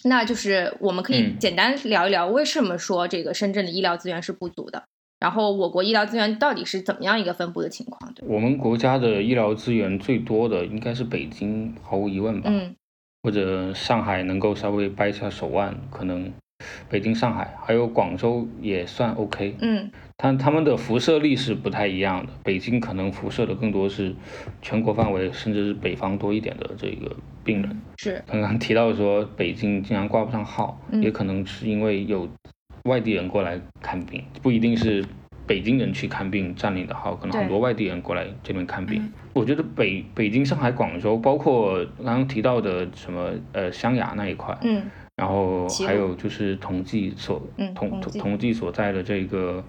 那就是我们可以简单聊一聊，为什么说这个深圳的医疗资源是不足的？然后我国医疗资源到底是怎么样一个分布的情况？对，我们国家的医疗资源最多的应该是北京，毫无疑问吧？嗯，或者上海能够稍微掰一下手腕，可能。北京、上海还有广州也算 OK，嗯，但他们的辐射力是不太一样的。北京可能辐射的更多是全国范围，甚至是北方多一点的这个病人。是刚刚提到说北京经常挂不上号，也可能是因为有外地人过来看病，不一定是北京人去看病占领的号，可能很多外地人过来这边看病。我觉得北北京、上海、广州，包括刚刚提到的什么呃湘雅那一块，嗯。然后还有就是同济所同同济。所在的这个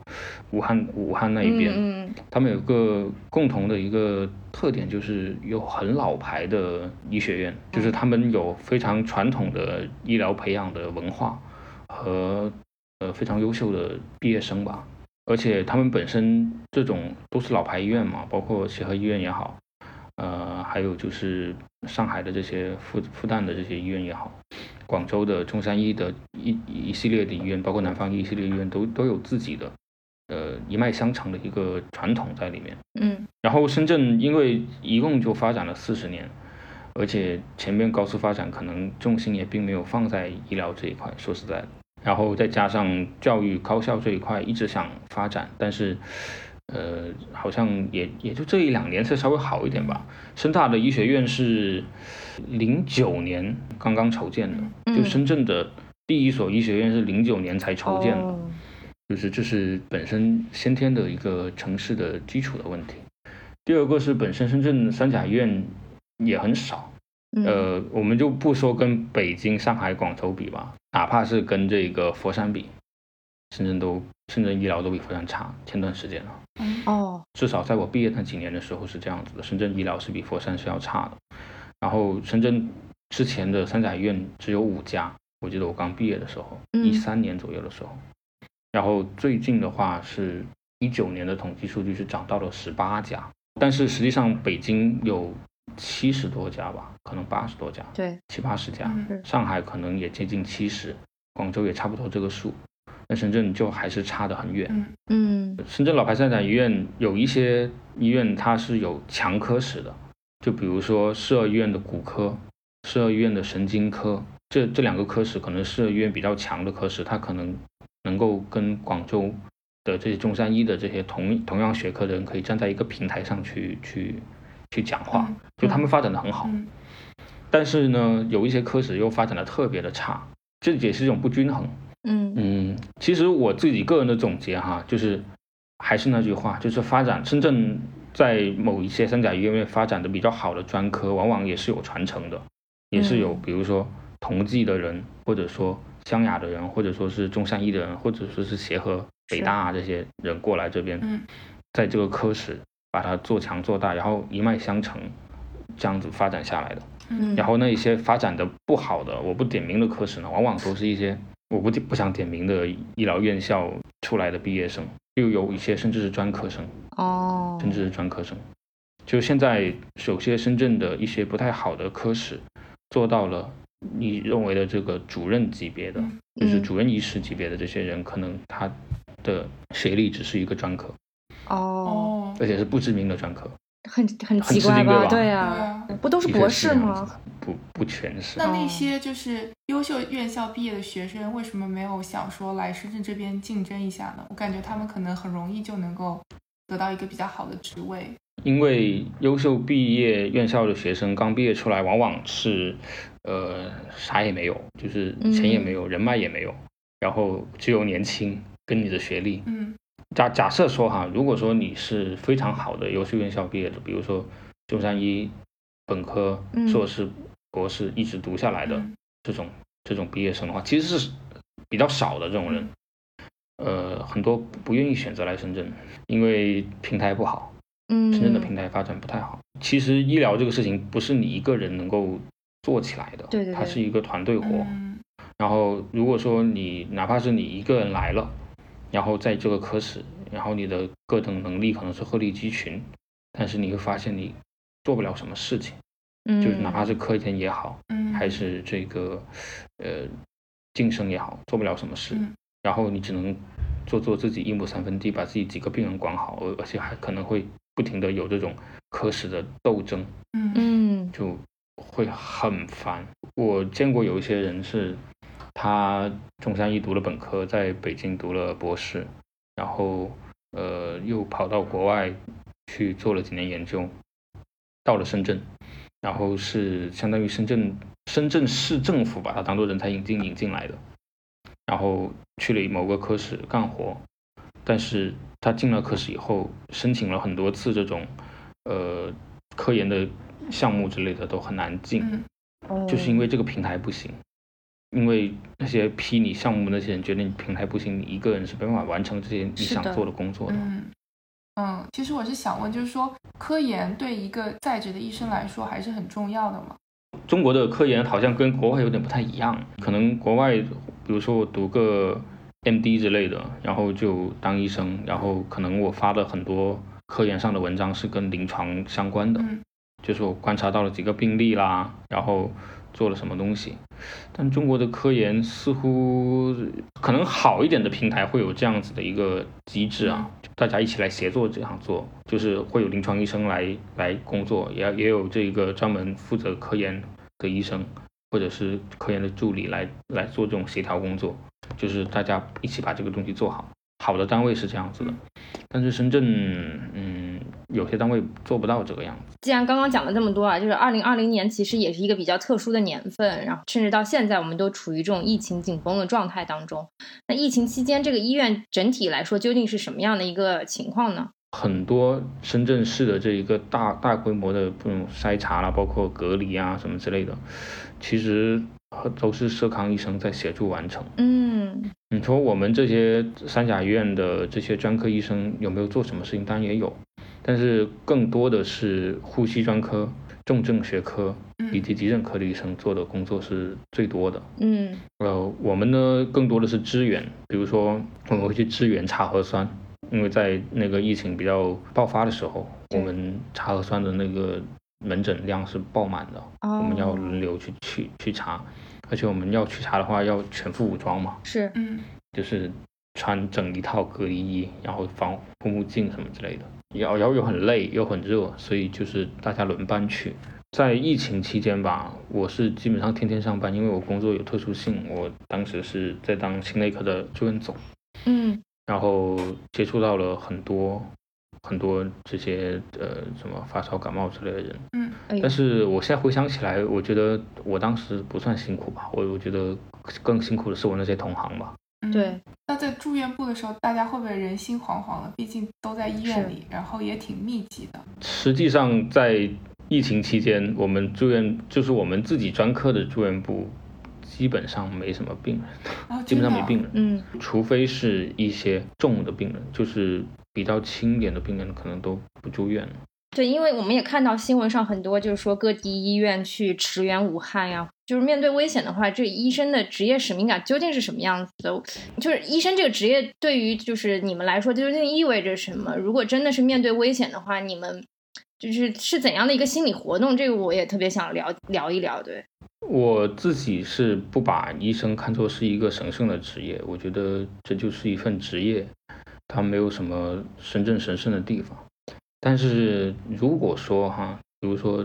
武汉武汉那一边，他们有个共同的一个特点，就是有很老牌的医学院，就是他们有非常传统的医疗培养的文化和呃非常优秀的毕业生吧，而且他们本身这种都是老牌医院嘛，包括协和医院也好，呃，还有就是上海的这些复复旦的这些医院也好，广州的中山医的一一系列的医院，包括南方一系列医院都都有自己的呃一脉相承的一个传统在里面。嗯，然后深圳因为一共就发展了四十年，而且前面高速发展可能重心也并没有放在医疗这一块，说实在的，然后再加上教育高校这一块一直想发展，但是。呃，好像也也就这一两年才稍微好一点吧。深大的医学院是零九年刚刚筹建的，就深圳的第一所医学院是零九年才筹建的，就是这是本身先天的一个城市的基础的问题。第二个是本身深圳三甲医院也很少，呃，我们就不说跟北京、上海、广州比吧，哪怕是跟这个佛山比。深圳都，深圳医疗都比佛山差。前段时间了，哦，至少在我毕业那几年的时候是这样子的。深圳医疗是比佛山是要差的。然后深圳之前的三甲医院只有五家，我记得我刚毕业的时候，一三年左右的时候。然后最近的话是一九年的统计数据是涨到了十八家，但是实际上北京有七十多家吧，可能八十多家，对，七八十家。上海可能也接近七十，广州也差不多这个数。那深圳就还是差得很远。嗯，深圳老牌三甲医院有一些医院它是有强科室的，就比如说市二医院的骨科、市二医院的神经科，这这两个科室可能市二医院比较强的科室，它可能能够跟广州的这些中山医的这些同同样学科的人可以站在一个平台上去去去讲话，就他们发展的很好。但是呢，有一些科室又发展的特别的差，这也是一种不均衡。嗯嗯，其实我自己个人的总结哈，就是还是那句话，就是发展深圳在某一些三甲医院发展的比较好的专科，往往也是有传承的，也是有，比如说同济的人，或者说湘雅的人，或者说是中山医的人，或者说是协和、北大啊这些人过来这边，在这个科室把它做强做大，然后一脉相承，这样子发展下来的。嗯，然后那一些发展的不好的，我不点名的科室呢，往往都是一些。我不不想点名的医疗院校出来的毕业生，又有一些甚至是专科生哦，甚至是专科生。就现在有些深圳的一些不太好的科室，做到了你认为的这个主任级别的，就是主任医师级别的这些人，可能他的学历只是一个专科哦，而且是不知名的专科。很很奇怪吧？对呀，不都是博士吗？不不全是。那那些就是优秀院校毕业的学生，为什么没有想说来深圳这边竞争一下呢？我感觉他们可能很容易就能够得到一个比较好的职位。因为优秀毕业院校的学生刚毕业出来，往往是呃啥也没有，就是钱也没有，人脉也没有，然后只有年轻跟你的学历。嗯。假假设说哈，如果说你是非常好的优秀院校毕业的，比如说中山医本科、硕士、博士一直读下来的这种这种毕业生的话，其实是比较少的这种人。呃，很多不愿意选择来深圳，因为平台不好。嗯，深圳的平台发展不太好。其实医疗这个事情不是你一个人能够做起来的，对对，它是一个团队活。然后如果说你哪怕是你一个人来了。然后在这个科室，然后你的各种能力可能是鹤立鸡群，但是你会发现你做不了什么事情，嗯，就是哪怕是科研也好，嗯，还是这个呃晋升也好，做不了什么事，然后你只能做做自己一亩三分地，把自己几个病人管好，而而且还可能会不停的有这种科室的斗争，嗯嗯，就会很烦。我见过有一些人是。他中山一读了本科，在北京读了博士，然后呃又跑到国外去做了几年研究，到了深圳，然后是相当于深圳深圳市政府把他当做人才引进引进来的，然后去了某个科室干活，但是他进了科室以后，申请了很多次这种呃科研的项目之类的都很难进，就是因为这个平台不行。因为那些批你项目那些人觉得你平台不行，你一个人是没办法完成这些你想做的工作的。嗯嗯，其实我是想问，就是说科研对一个在职的医生来说还是很重要的吗？中国的科研好像跟国外有点不太一样，可能国外，比如说我读个 MD 之类的，然后就当医生，然后可能我发的很多科研上的文章是跟临床相关的。就是我观察到了几个病例啦，然后做了什么东西。但中国的科研似乎可能好一点的平台会有这样子的一个机制啊，大家一起来协作这样做，就是会有临床医生来来工作，也也有这个专门负责科研的医生或者是科研的助理来来做这种协调工作，就是大家一起把这个东西做好。好的单位是这样子的，但是深圳，嗯，有些单位做不到这个样子。既然刚刚讲了这么多啊，就是二零二零年其实也是一个比较特殊的年份，然后甚至到现在我们都处于这种疫情紧绷的状态当中。那疫情期间，这个医院整体来说究竟是什么样的一个情况呢？很多深圳市的这一个大大规模的这种筛查啦，包括隔离啊什么之类的，其实都是社康医生在协助完成。嗯，你说我们这些三甲医院的这些专科医生有没有做什么事情？当然也有，但是更多的是呼吸专科、重症学科以及急诊科的医生做的工作是最多的。嗯，呃，我们呢更多的是支援，比如说我们会去支援查核酸。因为在那个疫情比较爆发的时候，我们查核酸的那个门诊量是爆满的，我们要轮流去去去查，而且我们要去查的话要全副武装嘛，是，嗯，就是穿整一套隔离衣，然后防护目镜什么之类的，要要又很累又很热，所以就是大家轮班去。在疫情期间吧，我是基本上天天上班，因为我工作有特殊性，我当时是在当心内科的住院总，嗯。然后接触到了很多很多这些呃什么发烧感冒之类的人，嗯，但是我现在回想起来，我觉得我当时不算辛苦吧，我我觉得更辛苦的是我那些同行吧。对，那在住院部的时候，大家会不会人心惶惶的？毕竟都在医院里，然后也挺密集的。实际上在疫情期间，我们住院就是我们自己专科的住院部。基本上没什么病人，基本上没病人，嗯，除非是一些重的病人，就是比较轻一点的病人，可能都不住院了。对，因为我们也看到新闻上很多，就是说各地医院去驰援武汉呀，就是面对危险的话，这医生的职业使命感究竟是什么样子的？就是医生这个职业对于就是你们来说究竟意味着什么？如果真的是面对危险的话，你们就是是怎样的一个心理活动？这个我也特别想聊聊一聊。对。我自己是不把医生看作是一个神圣的职业，我觉得这就是一份职业，它没有什么神正神圣的地方。但是如果说哈，比如说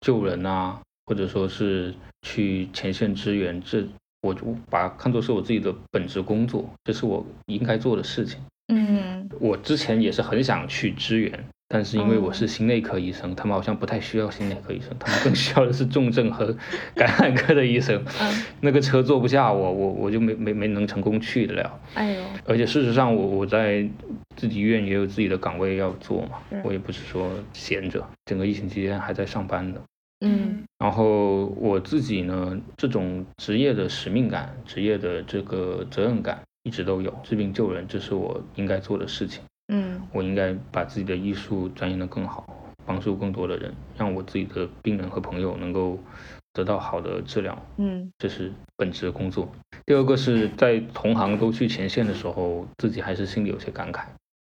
救人啊，或者说是去前线支援，这我就把它看作是我自己的本职工作，这是我应该做的事情。嗯，我之前也是很想去支援。但是因为我是心内科医生，他们好像不太需要心内科医生，他们更需要的是重症和 <laughs> 感染科的医生。嗯，那个车坐不下我，我我就没没没能成功去得了。哎呦！而且事实上，我我在自己医院也有自己的岗位要做嘛，我也不是说闲着，整个疫情期间还在上班的。嗯，然后我自己呢，这种职业的使命感、职业的这个责任感一直都有，治病救人，这是我应该做的事情。嗯，我应该把自己的医术钻研的更好，帮助更多的人，让我自己的病人和朋友能够得到好的治疗。嗯，这是本职工作。第二个是在同行都去前线的时候，自己还是心里有些感慨，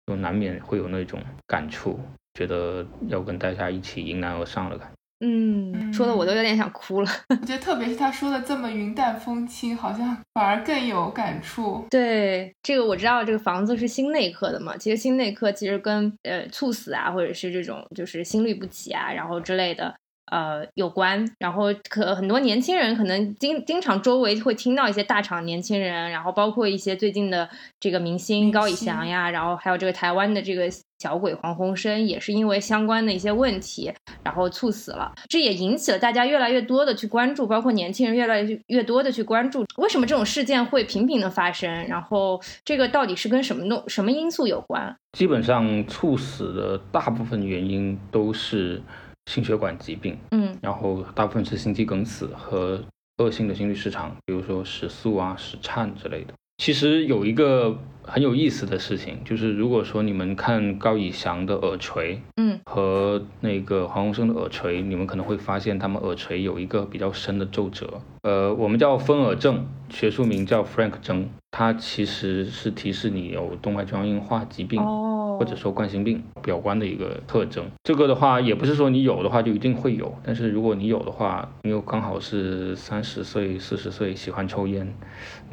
就难免会有那种感触，觉得要跟大家一起迎难而上的感觉。嗯，说的我都有点想哭了。<laughs> 我觉得特别是他说的这么云淡风轻，好像反而更有感触。对，这个我知道，这个房子是心内科的嘛。其实心内科其实跟呃猝死啊，或者是这种就是心律不齐啊，然后之类的。呃，有关，然后可很多年轻人可能经经常周围会听到一些大厂年轻人，然后包括一些最近的这个明星高以翔呀，然后还有这个台湾的这个小鬼黄鸿升，也是因为相关的一些问题，然后猝死了。这也引起了大家越来越多的去关注，包括年轻人越来越越多的去关注，为什么这种事件会频频的发生？然后这个到底是跟什么弄什么因素有关？基本上猝死的大部分原因都是。心血管疾病，嗯，然后大部分是心肌梗死和恶性的心律失常，比如说室速啊、室颤之类的。其实有一个很有意思的事情，就是如果说你们看高以翔的耳垂，嗯，和那个黄鸿升的耳垂，你们可能会发现他们耳垂有一个比较深的皱褶。呃，我们叫分耳症，学术名叫 Frank 症，它其实是提示你有动脉粥样硬化疾病。哦。或者说冠心病表观的一个特征。这个的话，也不是说你有的话就一定会有，但是如果你有的话，你又刚好是三十岁、四十岁喜欢抽烟，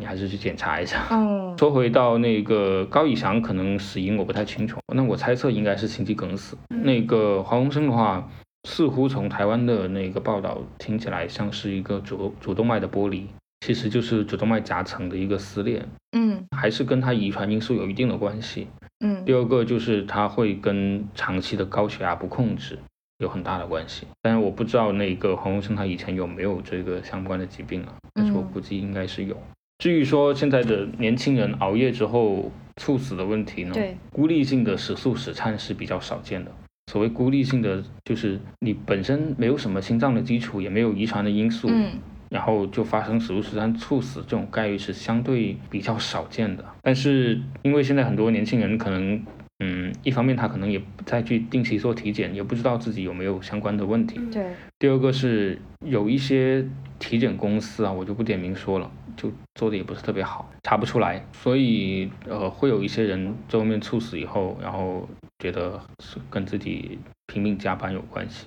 你还是去检查一下。嗯，<laughs> 说回到那个高以翔，可能死因我不太清楚，那我猜测应该是心肌梗死。那个黄鸿升的话。似乎从台湾的那个报道听起来像是一个主主动脉的剥离，其实就是主动脉夹层的一个撕裂。嗯，还是跟他遗传因素有一定的关系。嗯，第二个就是他会跟长期的高血压不控制有很大的关系。但是我不知道那个黄鸿升他以前有没有这个相关的疾病啊？但是我估计应该是有。至于说现在的年轻人熬夜之后猝死的问题呢？对，孤立性的死速死颤是比较少见的。所谓孤立性的，就是你本身没有什么心脏的基础，也没有遗传的因素，嗯，然后就发生死路时颤猝死，这种概率是相对比较少见的。但是因为现在很多年轻人可能，嗯，一方面他可能也不再去定期做体检，也不知道自己有没有相关的问题。对。第二个是有一些体检公司啊，我就不点名说了，就做的也不是特别好，查不出来，所以呃，会有一些人在外面猝死以后，然后。觉得是跟自己拼命加班有关系，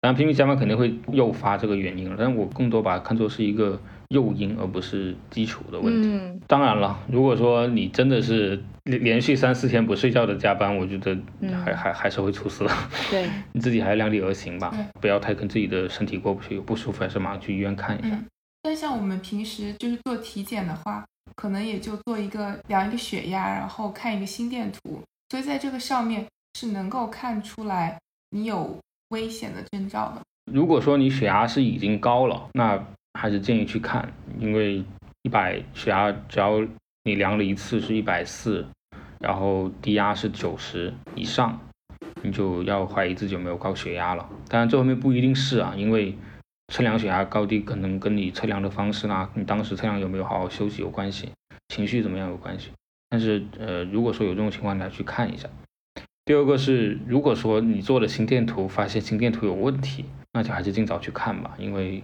当然拼命加班肯定会诱发这个原因了，但我更多把它看作是一个诱因，而不是基础的问题。嗯，当然了，如果说你真的是连连续三四天不睡觉的加班，我觉得还还还是会猝死的。对，<laughs> 你自己还是量力而行吧，不要太跟自己的身体过不去，有不舒服还是马上去医院看一下。但像我们平时就是做体检的话，可能也就做一个量一个血压，然后看一个心电图。所以在这个上面是能够看出来你有危险的征兆的。如果说你血压是已经高了，那还是建议去看，因为一百血压只要你量了一次是一百四，然后低压是九十以上，你就要怀疑自己有没有高血压了。当然这后面不一定是啊，因为测量血压高低可能跟你测量的方式啦，你当时测量有没有好好休息有关系，情绪怎么样有关系。但是，呃，如果说有这种情况，你要去看一下。第二个是，如果说你做了心电图，发现心电图有问题，那就还是尽早去看吧，因为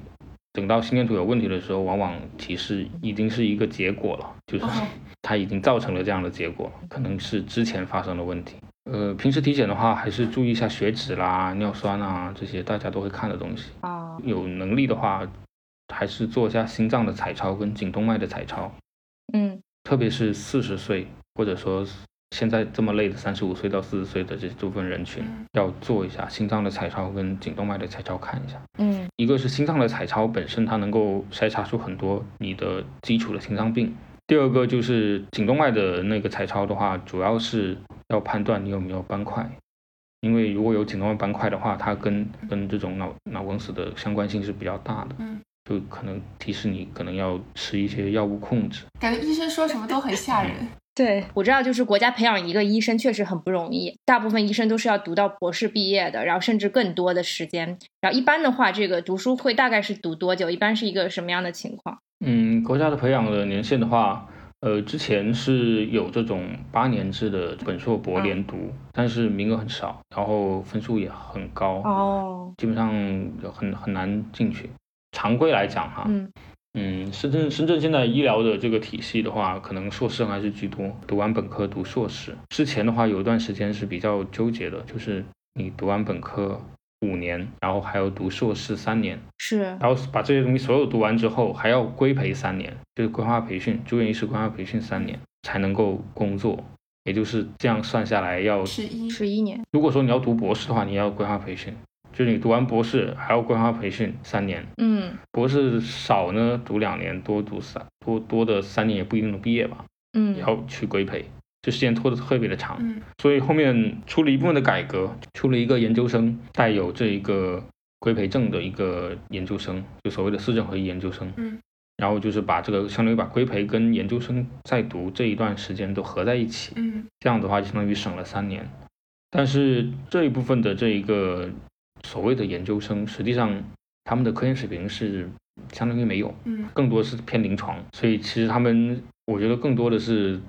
等到心电图有问题的时候，往往提示已经是一个结果了，就是 <laughs> 它已经造成了这样的结果，可能是之前发生的问题。呃，平时体检的话，还是注意一下血脂啦、尿酸啊这些大家都会看的东西。啊，有能力的话，还是做一下心脏的彩超跟颈动脉的彩超。嗯。特别是四十岁，或者说现在这么累的三十五岁到四十岁的这部分人群，要做一下心脏的彩超跟颈动脉的彩超看一下。嗯，一个是心脏的彩超本身它能够筛查出很多你的基础的心脏病，第二个就是颈动脉的那个彩超的话，主要是要判断你有没有斑块，因为如果有颈动脉斑块的话，它跟跟这种脑脑梗死的相关性是比较大的。嗯。就可能提示你可能要吃一些药物控制，感觉医生说什么都很吓人。对我知道，就是国家培养一个医生确实很不容易，大部分医生都是要读到博士毕业的，然后甚至更多的时间。然后一般的话，这个读书会大概是读多久？一般是一个什么样的情况？嗯，国家的培养的年限的话，呃，之前是有这种八年制的本硕博连读，但是名额很少，然后分数也很高哦，基本上很很难进去。常规来讲，哈，嗯嗯，深圳深圳现在医疗的这个体系的话，可能硕士还是居多，读完本科读硕士。之前的话，有一段时间是比较纠结的，就是你读完本科五年，然后还要读硕士三年，是，然后把这些东西所有读完之后，还要规培三年，就是规划培训，住院医师规划培训三年才能够工作，也就是这样算下来要十一十一年。如果说你要读博士的话，你要规划培训。就是你读完博士还要规划培训三年，嗯，博士少呢读两年，多读三多多的三年也不一定能毕业吧，嗯，也要去规培，这时间拖得特别的长，嗯，所以后面出了一部分的改革，出了一个研究生带有这一个规培证的一个研究生，就所谓的四证合一研究生，嗯，然后就是把这个相当于把规培跟研究生在读这一段时间都合在一起，嗯，这样的话就相当于省了三年，但是这一部分的这一个。所谓的研究生，实际上他们的科研水平是相当于没有，嗯，更多是偏临床，所以其实他们，我觉得更多的是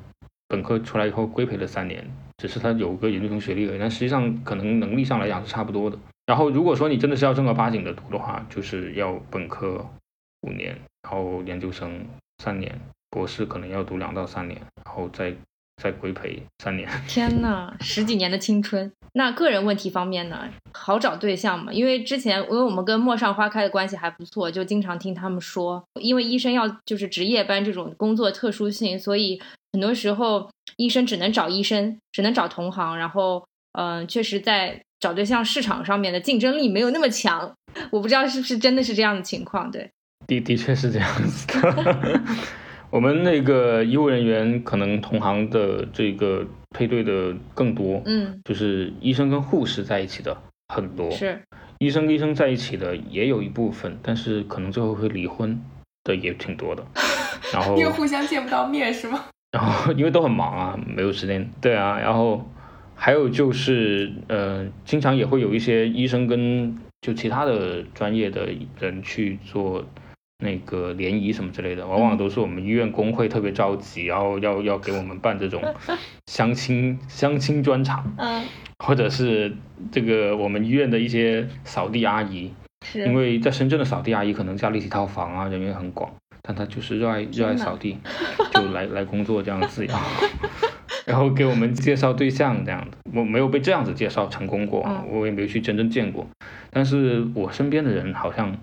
本科出来以后规培了三年，只是他有个研究生学历而已，但实际上可能能力上来讲是差不多的。然后如果说你真的是要正儿八经的读的话，就是要本科五年，然后研究生三年，博士可能要读两到三年，然后再再规培三年。<laughs> 天呐，十几年的青春。那个人问题方面呢，好找对象吗？因为之前因为我们跟陌上花开的关系还不错，就经常听他们说，因为医生要就是值夜班这种工作特殊性，所以很多时候医生只能找医生，只能找同行。然后，嗯，确实在找对象市场上面的竞争力没有那么强。<laughs> 我不知道是不是真的是这样的情况。对，的的确是这样子的。<laughs> 我们那个医务人员可能同行的这个配对的更多，嗯，就是医生跟护士在一起的很多，是医生跟医生在一起的也有一部分，但是可能最后会离婚的也挺多的。<laughs> 然后因为互相见不到面是吗？<laughs> 然后因为都很忙啊，没有时间。对啊，然后还有就是呃，经常也会有一些医生跟就其他的专业的人去做。那个联谊什么之类的，往往都是我们医院工会特别着急，然后要要给我们办这种 <laughs> 相亲相亲专场，嗯，或者是这个我们医院的一些扫地阿姨，是因为在深圳的扫地阿姨可能家里几套房啊，人员很广，但她就是热爱热爱扫地，就来来工作这样子，然后 <laughs> 然后给我们介绍对象这样的，我没有被这样子介绍成功过，我也没有去真正见过，但是我身边的人好像。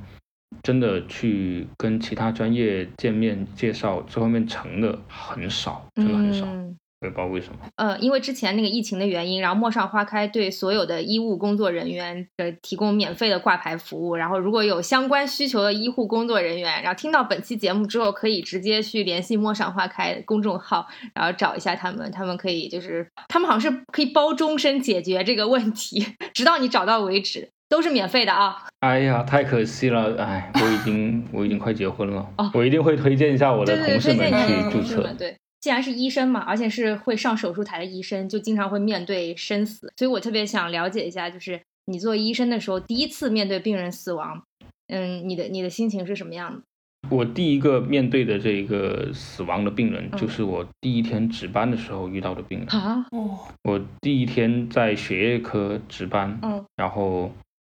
真的去跟其他专业见面介绍，这方面成的很少，真的很少，我也不知道为什么。呃，因为之前那个疫情的原因，然后陌上花开对所有的医务工作人员呃提供免费的挂牌服务，然后如果有相关需求的医护工作人员，然后听到本期节目之后，可以直接去联系陌上花开公众号，然后找一下他们，他们可以就是他们好像是可以包终身解决这个问题，<laughs> 直到你找到为止。都是免费的啊！哎呀，太可惜了！哎，我已经 <laughs> 我已经快结婚了，我一定会推荐一下我的同事们去注册。对，既然是医生嘛，而且是会上手术台的医生，就经常会面对生死，所以我特别想了解一下，就是你做医生的时候，第一次面对病人死亡，嗯，你的你的心情是什么样的？我第一个面对的这个死亡的病人，就是我第一天值班的时候遇到的病人啊！哦我第一天在血液科值班，嗯，然后。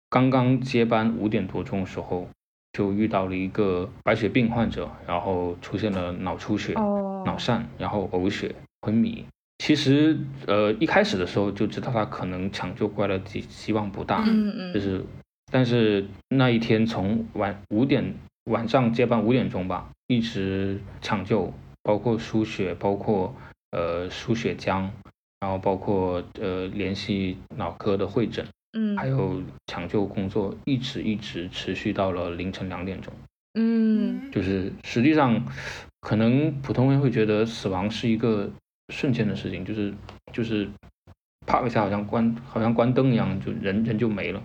刚刚接班五点多钟的时候，就遇到了一个白血病患者，然后出现了脑出血、脑疝，然后呕血、昏迷。其实，呃，一开始的时候就知道他可能抢救过来的希希望不大，嗯嗯，就是，但是那一天从晚五点晚上接班五点钟吧，一直抢救，包括输血，包括呃输血浆，然后包括呃联系脑科的会诊。嗯，还有抢救工作一直一直持续到了凌晨两点钟。嗯，就是实际上，可能普通人会觉得死亡是一个瞬间的事情，就是就是啪一下，好像关好像关灯一样，就人人就没了。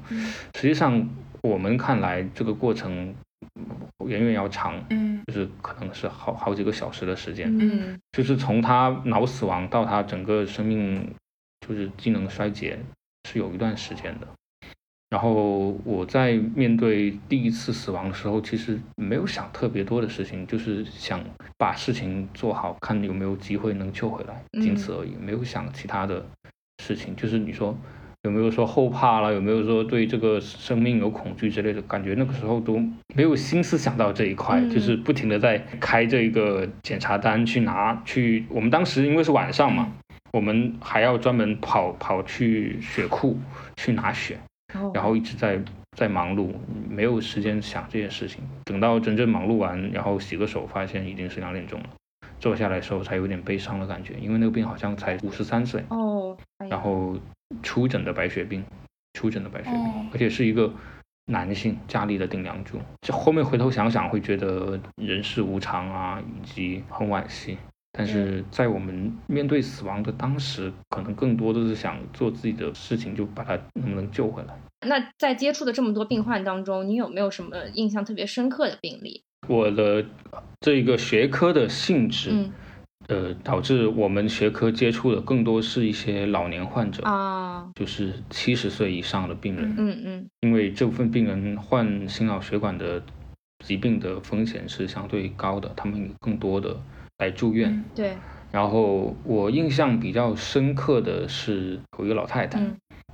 实际上，我们看来这个过程远远要长。嗯，就是可能是好好几个小时的时间。嗯，就是从他脑死亡到他整个生命就是机能衰竭。是有一段时间的，然后我在面对第一次死亡的时候，其实没有想特别多的事情，就是想把事情做好，看有没有机会能救回来，仅此而已，没有想其他的事情。就是你说有没有说后怕了，有没有说对这个生命有恐惧之类的感觉？那个时候都没有心思想到这一块，就是不停的在开这个检查单去拿去。我们当时因为是晚上嘛。我们还要专门跑跑去血库去拿血，然后一直在在忙碌，没有时间想这件事情。等到真正忙碌完，然后洗个手，发现已经是两点钟了。坐下来的时候才有点悲伤的感觉，因为那个病好像才五十三岁哦，然后出诊的白血病，出诊的白血病，而且是一个男性，家里的顶梁柱。这后面回头想想，会觉得人世无常啊，以及很惋惜。但是在我们面对死亡的当时，可能更多的是想做自己的事情，就把他能不能救回来。那在接触的这么多病患当中，你有没有什么印象特别深刻的病例？我的这个学科的性质，呃，导致我们学科接触的更多是一些老年患者啊，就是七十岁以上的病人。嗯嗯，因为这部分病人患心脑血管的疾病的风险是相对高的，他们有更多的。来住院，对。然后我印象比较深刻的是有一个老太太，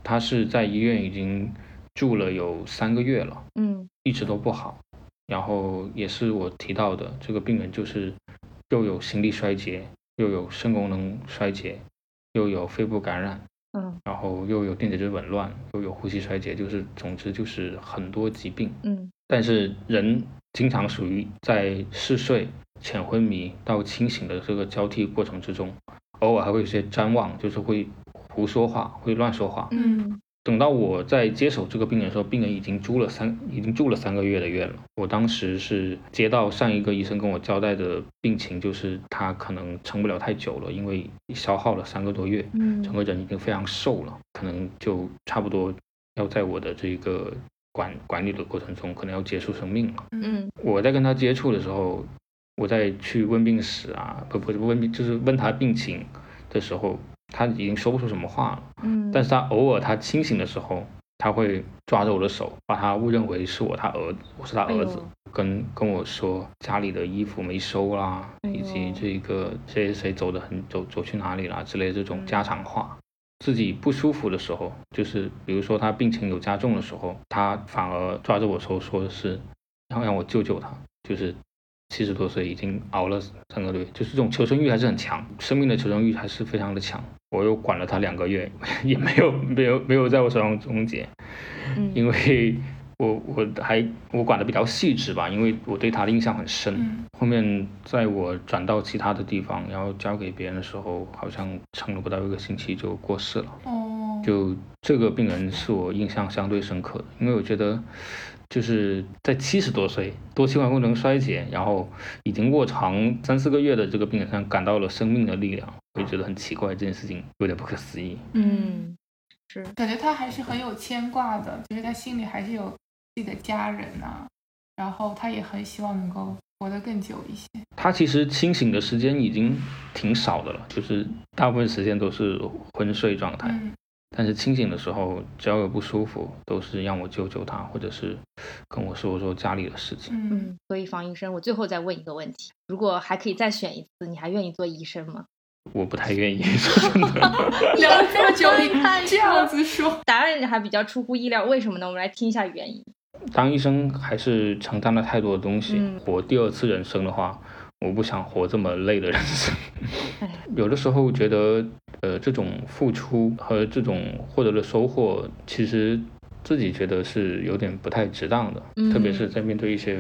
她是在医院已经住了有三个月了，嗯，一直都不好。然后也是我提到的这个病人，就是又有心力衰竭，又有肾功能衰竭，又有肺部感染，嗯，然后又有电解质紊乱，又有呼吸衰竭，就是总之就是很多疾病。嗯，但是人经常属于在嗜睡、浅昏迷到清醒的这个交替过程之中，偶尔还会有些谵妄，就是会胡说话，会乱说话。嗯等到我在接手这个病人的时候，病人已经住了三，已经住了三个月的院了。我当时是接到上一个医生跟我交代的病情，就是他可能撑不了太久了，因为消耗了三个多月，嗯整个人已经非常瘦了，可能就差不多要在我的这个管管理的过程中，可能要结束生命了。嗯我在跟他接触的时候，我在去问病史啊，不不是问病，就是问他病情的时候，他已经说不出什么话了。嗯，但是他偶尔他清醒的时候，他会抓着我的手，把他误认为是我他儿子，我是他儿子，哎跟跟我说家里的衣服没收啦，哎以及这个谁谁谁走的很走走去哪里啦之类的这种嗯家常话。自己不舒服的时候，就是比如说他病情有加重的时候，他反而抓着我手说的是，要让我救救他，就是七十多岁已经熬了三个月，就是这种求生欲还是很强，生命的求生欲还是非常的强。我又管了他两个月，<laughs> 也没有没有没有在我手上终结，嗯 <laughs> 因为我我还我管的比较细致吧，因为我对他的印象很深。嗯后面在我转到其他的地方，然后交给别人的时候，好像撑了不到一个星期就过世了。哦，就这个病人是我印象相对深刻的，因为我觉得就是在七十多岁多器官功能衰竭，然后已经卧床三四个月的这个病人上感到了生命的力量，我就觉得很奇怪，这件事情有点不可思议。嗯是感觉他还是很有牵挂的，就是他心里还是有自己的家人呐、然后他也很希望能够活得更久一些。他其实清醒的时间已经挺少的了，就是大部分时间都是昏睡状态。嗯但是清醒的时候，只要有不舒服，都是让我救救他，或者是跟我说说家里的事情。嗯，嗯，所以方医生，我最后再问一个问题：如果还可以再选一次，你还愿意做医生吗？<laughs> 我不太愿意，说真的。<laughs> 聊了这么久，<laughs> 你这样子说，答案还比较出乎意料，为什么呢？我们来听一下原因。当医生还是承担了太多的东西。嗯活第二次人生的话，我不想活这么累的人生哎。有的时候觉得，呃，这种付出和这种获得的收获，其实自己觉得是有点不太值当的，嗯特别是在面对一些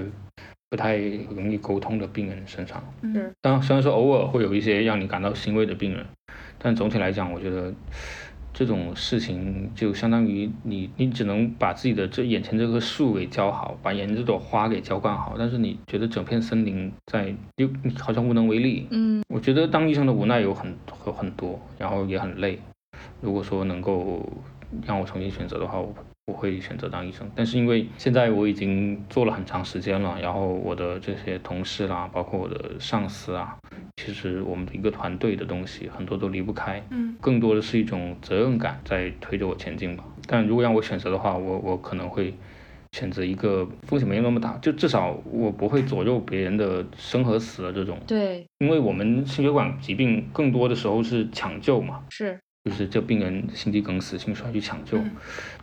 不太容易沟通的病人身上。嗯当然，虽然说偶尔会有一些让你感到欣慰的病人，但总体来讲，我觉得这种事情就相当于你，你只能把自己的这眼前这棵树给浇好，把眼前这朵花给浇灌好，但是你觉得整片森林在又你好像无能为力。嗯我觉得当医生的无奈有很有很多，然后也很累。如果说能够让我重新选择的话，我我会选择当医生。但是因为现在我已经做了很长时间了，然后我的这些同事啦，包括我的上司啊，其实我们的一个团队的东西很多都离不开，嗯更多的是一种责任感在推着我前进吧。但如果让我选择的话，我我可能会选择一个风险没有那么大，就至少我不会左右别人的生和死的这种。对，因为我们心血管疾病更多的时候是抢救嘛，是，就是这病人心肌梗死、心衰去抢救。嗯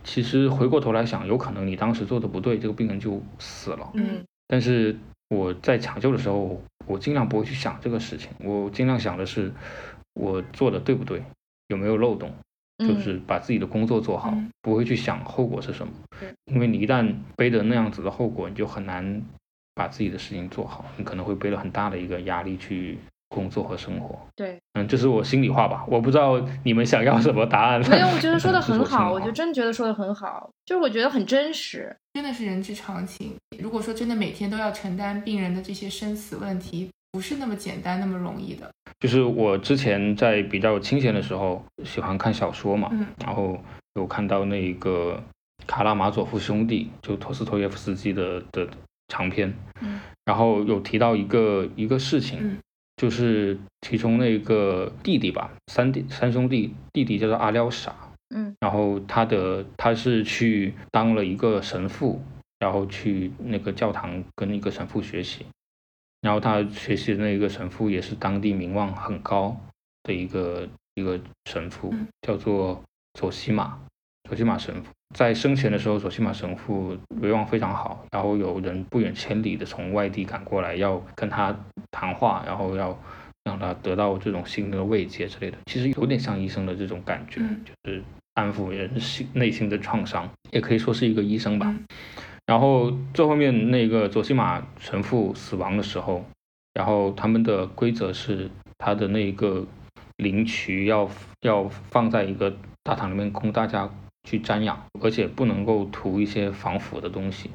其实回过头来想，有可能你当时做的不对，这个病人就死了。嗯但是我在抢救的时候，我尽量不会去想这个事情，我尽量想的是我做的对不对，有没有漏洞，嗯就是把自己的工作做好，嗯不会去想后果是什么对。因为你一旦背着那样子的后果，你就很难把自己的事情做好，你可能会背了很大的一个压力去工作和生活。对，嗯，这是我心里话吧，我不知道你们想要什么答案。没有，我觉得说的很好，<laughs> 我就真觉得说的很好，就是我觉得很真实。真的是人之常情。如果说真的每天都要承担病人的这些生死问题，不是那么简单、那么容易的。就是我之前在比较清闲的时候，喜欢看小说嘛，嗯然后有看到那个卡拉马佐夫兄弟，就托斯托耶夫斯基的的长篇，嗯然后有提到一个一个事情，嗯就是其中那个弟弟吧，三弟三兄弟，弟弟叫做阿廖沙，嗯。然后他的他是去当了一个神父，然后去那个教堂跟一个神父学习，然后他学习的那个神父也是当地名望很高的一个一个神父嗯，叫做佐西玛，佐西马神父。在生前的时候，佐西马神父威望非常好，然后有人不远千里的从外地赶过来要跟他谈话，然后要让他得到这种心灵的慰藉之类的。其实有点像医生的这种感觉，就是安抚人心内心的创伤，也可以说是一个医生吧。然后最后面那个佐西马神父死亡的时候，然后他们的规则是他的那个灵渠要要放在一个大堂里面供大家去瞻仰，而且不能够涂一些防腐的东西，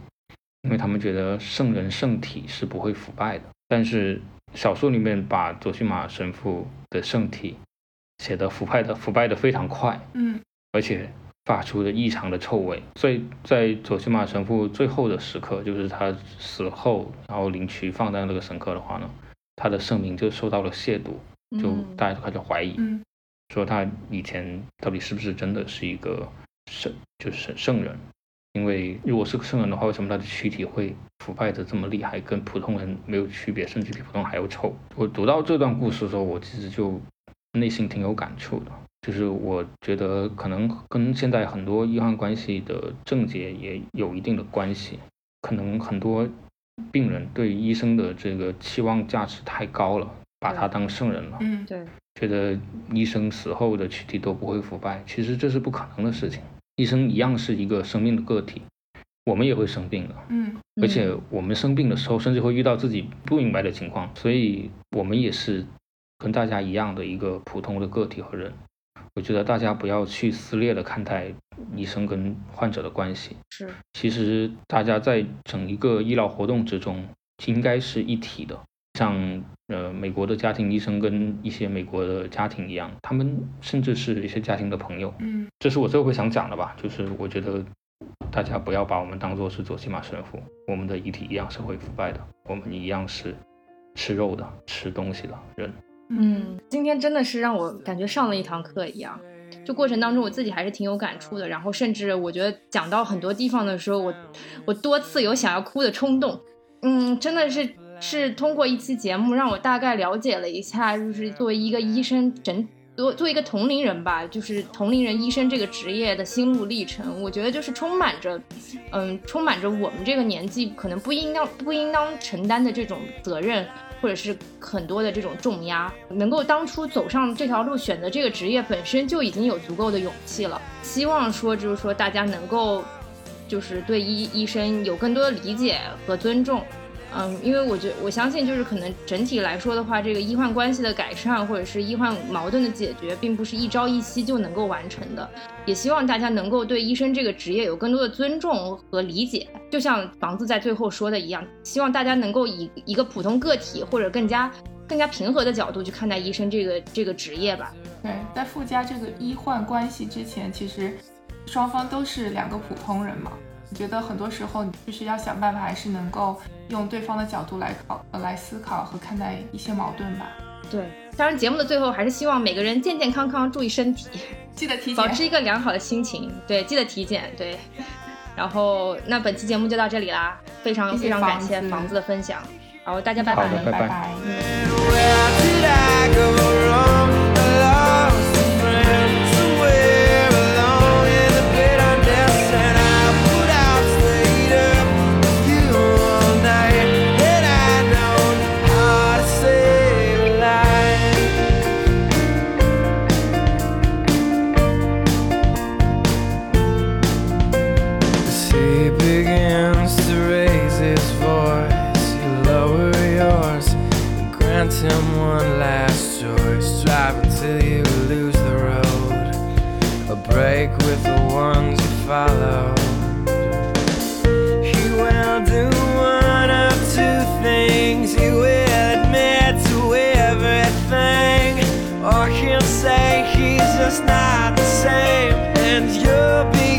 因为他们觉得圣人圣体是不会腐败的。但是小说里面把佐西玛神父的圣体写的腐败的腐败的非常快，嗯，而且。发出的异常的臭味，所以在佐西玛神父最后的时刻，就是他死后，然后灵渠放在那个神刻的话呢，他的圣名就受到了亵渎，就大家就开始怀疑，说他以前到底是不是真的是一个圣，就是圣人？因为如果是个圣人的话，为什么他的躯体会腐败的这么厉害，跟普通人没有区别，甚至比普通人还要臭？我读到这段故事的时候，我其实就内心挺有感触的。就是我觉得可能跟现在很多医患关系的症结也有一定的关系，可能很多病人对医生的这个期望价值太高了，把他当圣人了，嗯，对，觉得医生死后的躯体都不会腐败，其实这是不可能的事情。医生一样是一个生命的个体，我们也会生病的，嗯，而且我们生病的时候，甚至会遇到自己不明白的情况，所以我们也是跟大家一样的一个普通的个体和人。我觉得大家不要去撕裂的看待医生跟患者的关系。是，其实大家在整一个医疗活动之中，应该是一体的。像呃，美国的家庭医生跟一些美国的家庭一样，他们甚至是一些家庭的朋友。嗯，这是我最后会想讲的吧。就是我觉得大家不要把我们当做是左西马神父，我们的遗体一样是会腐败的，我们一样是吃肉的、吃东西的人。嗯，今天真的是让我感觉上了一堂课一样，就过程当中我自己还是挺有感触的。然后甚至我觉得讲到很多地方的时候，我我多次有想要哭的冲动。嗯，真的是是通过一期节目让我大概了解了一下，就是作为一个医生，整作作为一个同龄人吧，就是同龄人医生这个职业的心路历程，我觉得就是充满着，嗯，充满着我们这个年纪可能不应当不应当承担的这种责任。或者是很多的这种重压，能够当初走上这条路，选择这个职业本身就已经有足够的勇气了。希望说，就是说大家能够，就是对医医生有更多的理解和尊重。嗯，因为我觉我相信，就是可能整体来说的话，这个医患关系的改善，或者是医患矛盾的解决，并不是一朝一夕就能够完成的。也希望大家能够对医生这个职业有更多的尊重和理解。就像房子在最后说的一样，希望大家能够以一个普通个体或者更加更加平和的角度去看待医生这个这个职业吧。对，在附加这个医患关系之前，其实双方都是两个普通人嘛。我觉得很多时候，你就是要想办法，还是能够用对方的角度来考、来思考和看待一些矛盾吧。对，当然节目的最后还是希望每个人健健康康，注意身体，<laughs> 记得体检，保持一个良好的心情。对，记得体检。对，然后那本期节目就到这里啦，非常非常感谢房子的分享，然后大家拜拜，拜拜。break with the ones you follow. He will do one of two things. He will admit to everything, or he'll say he's just not the same, and you'll be.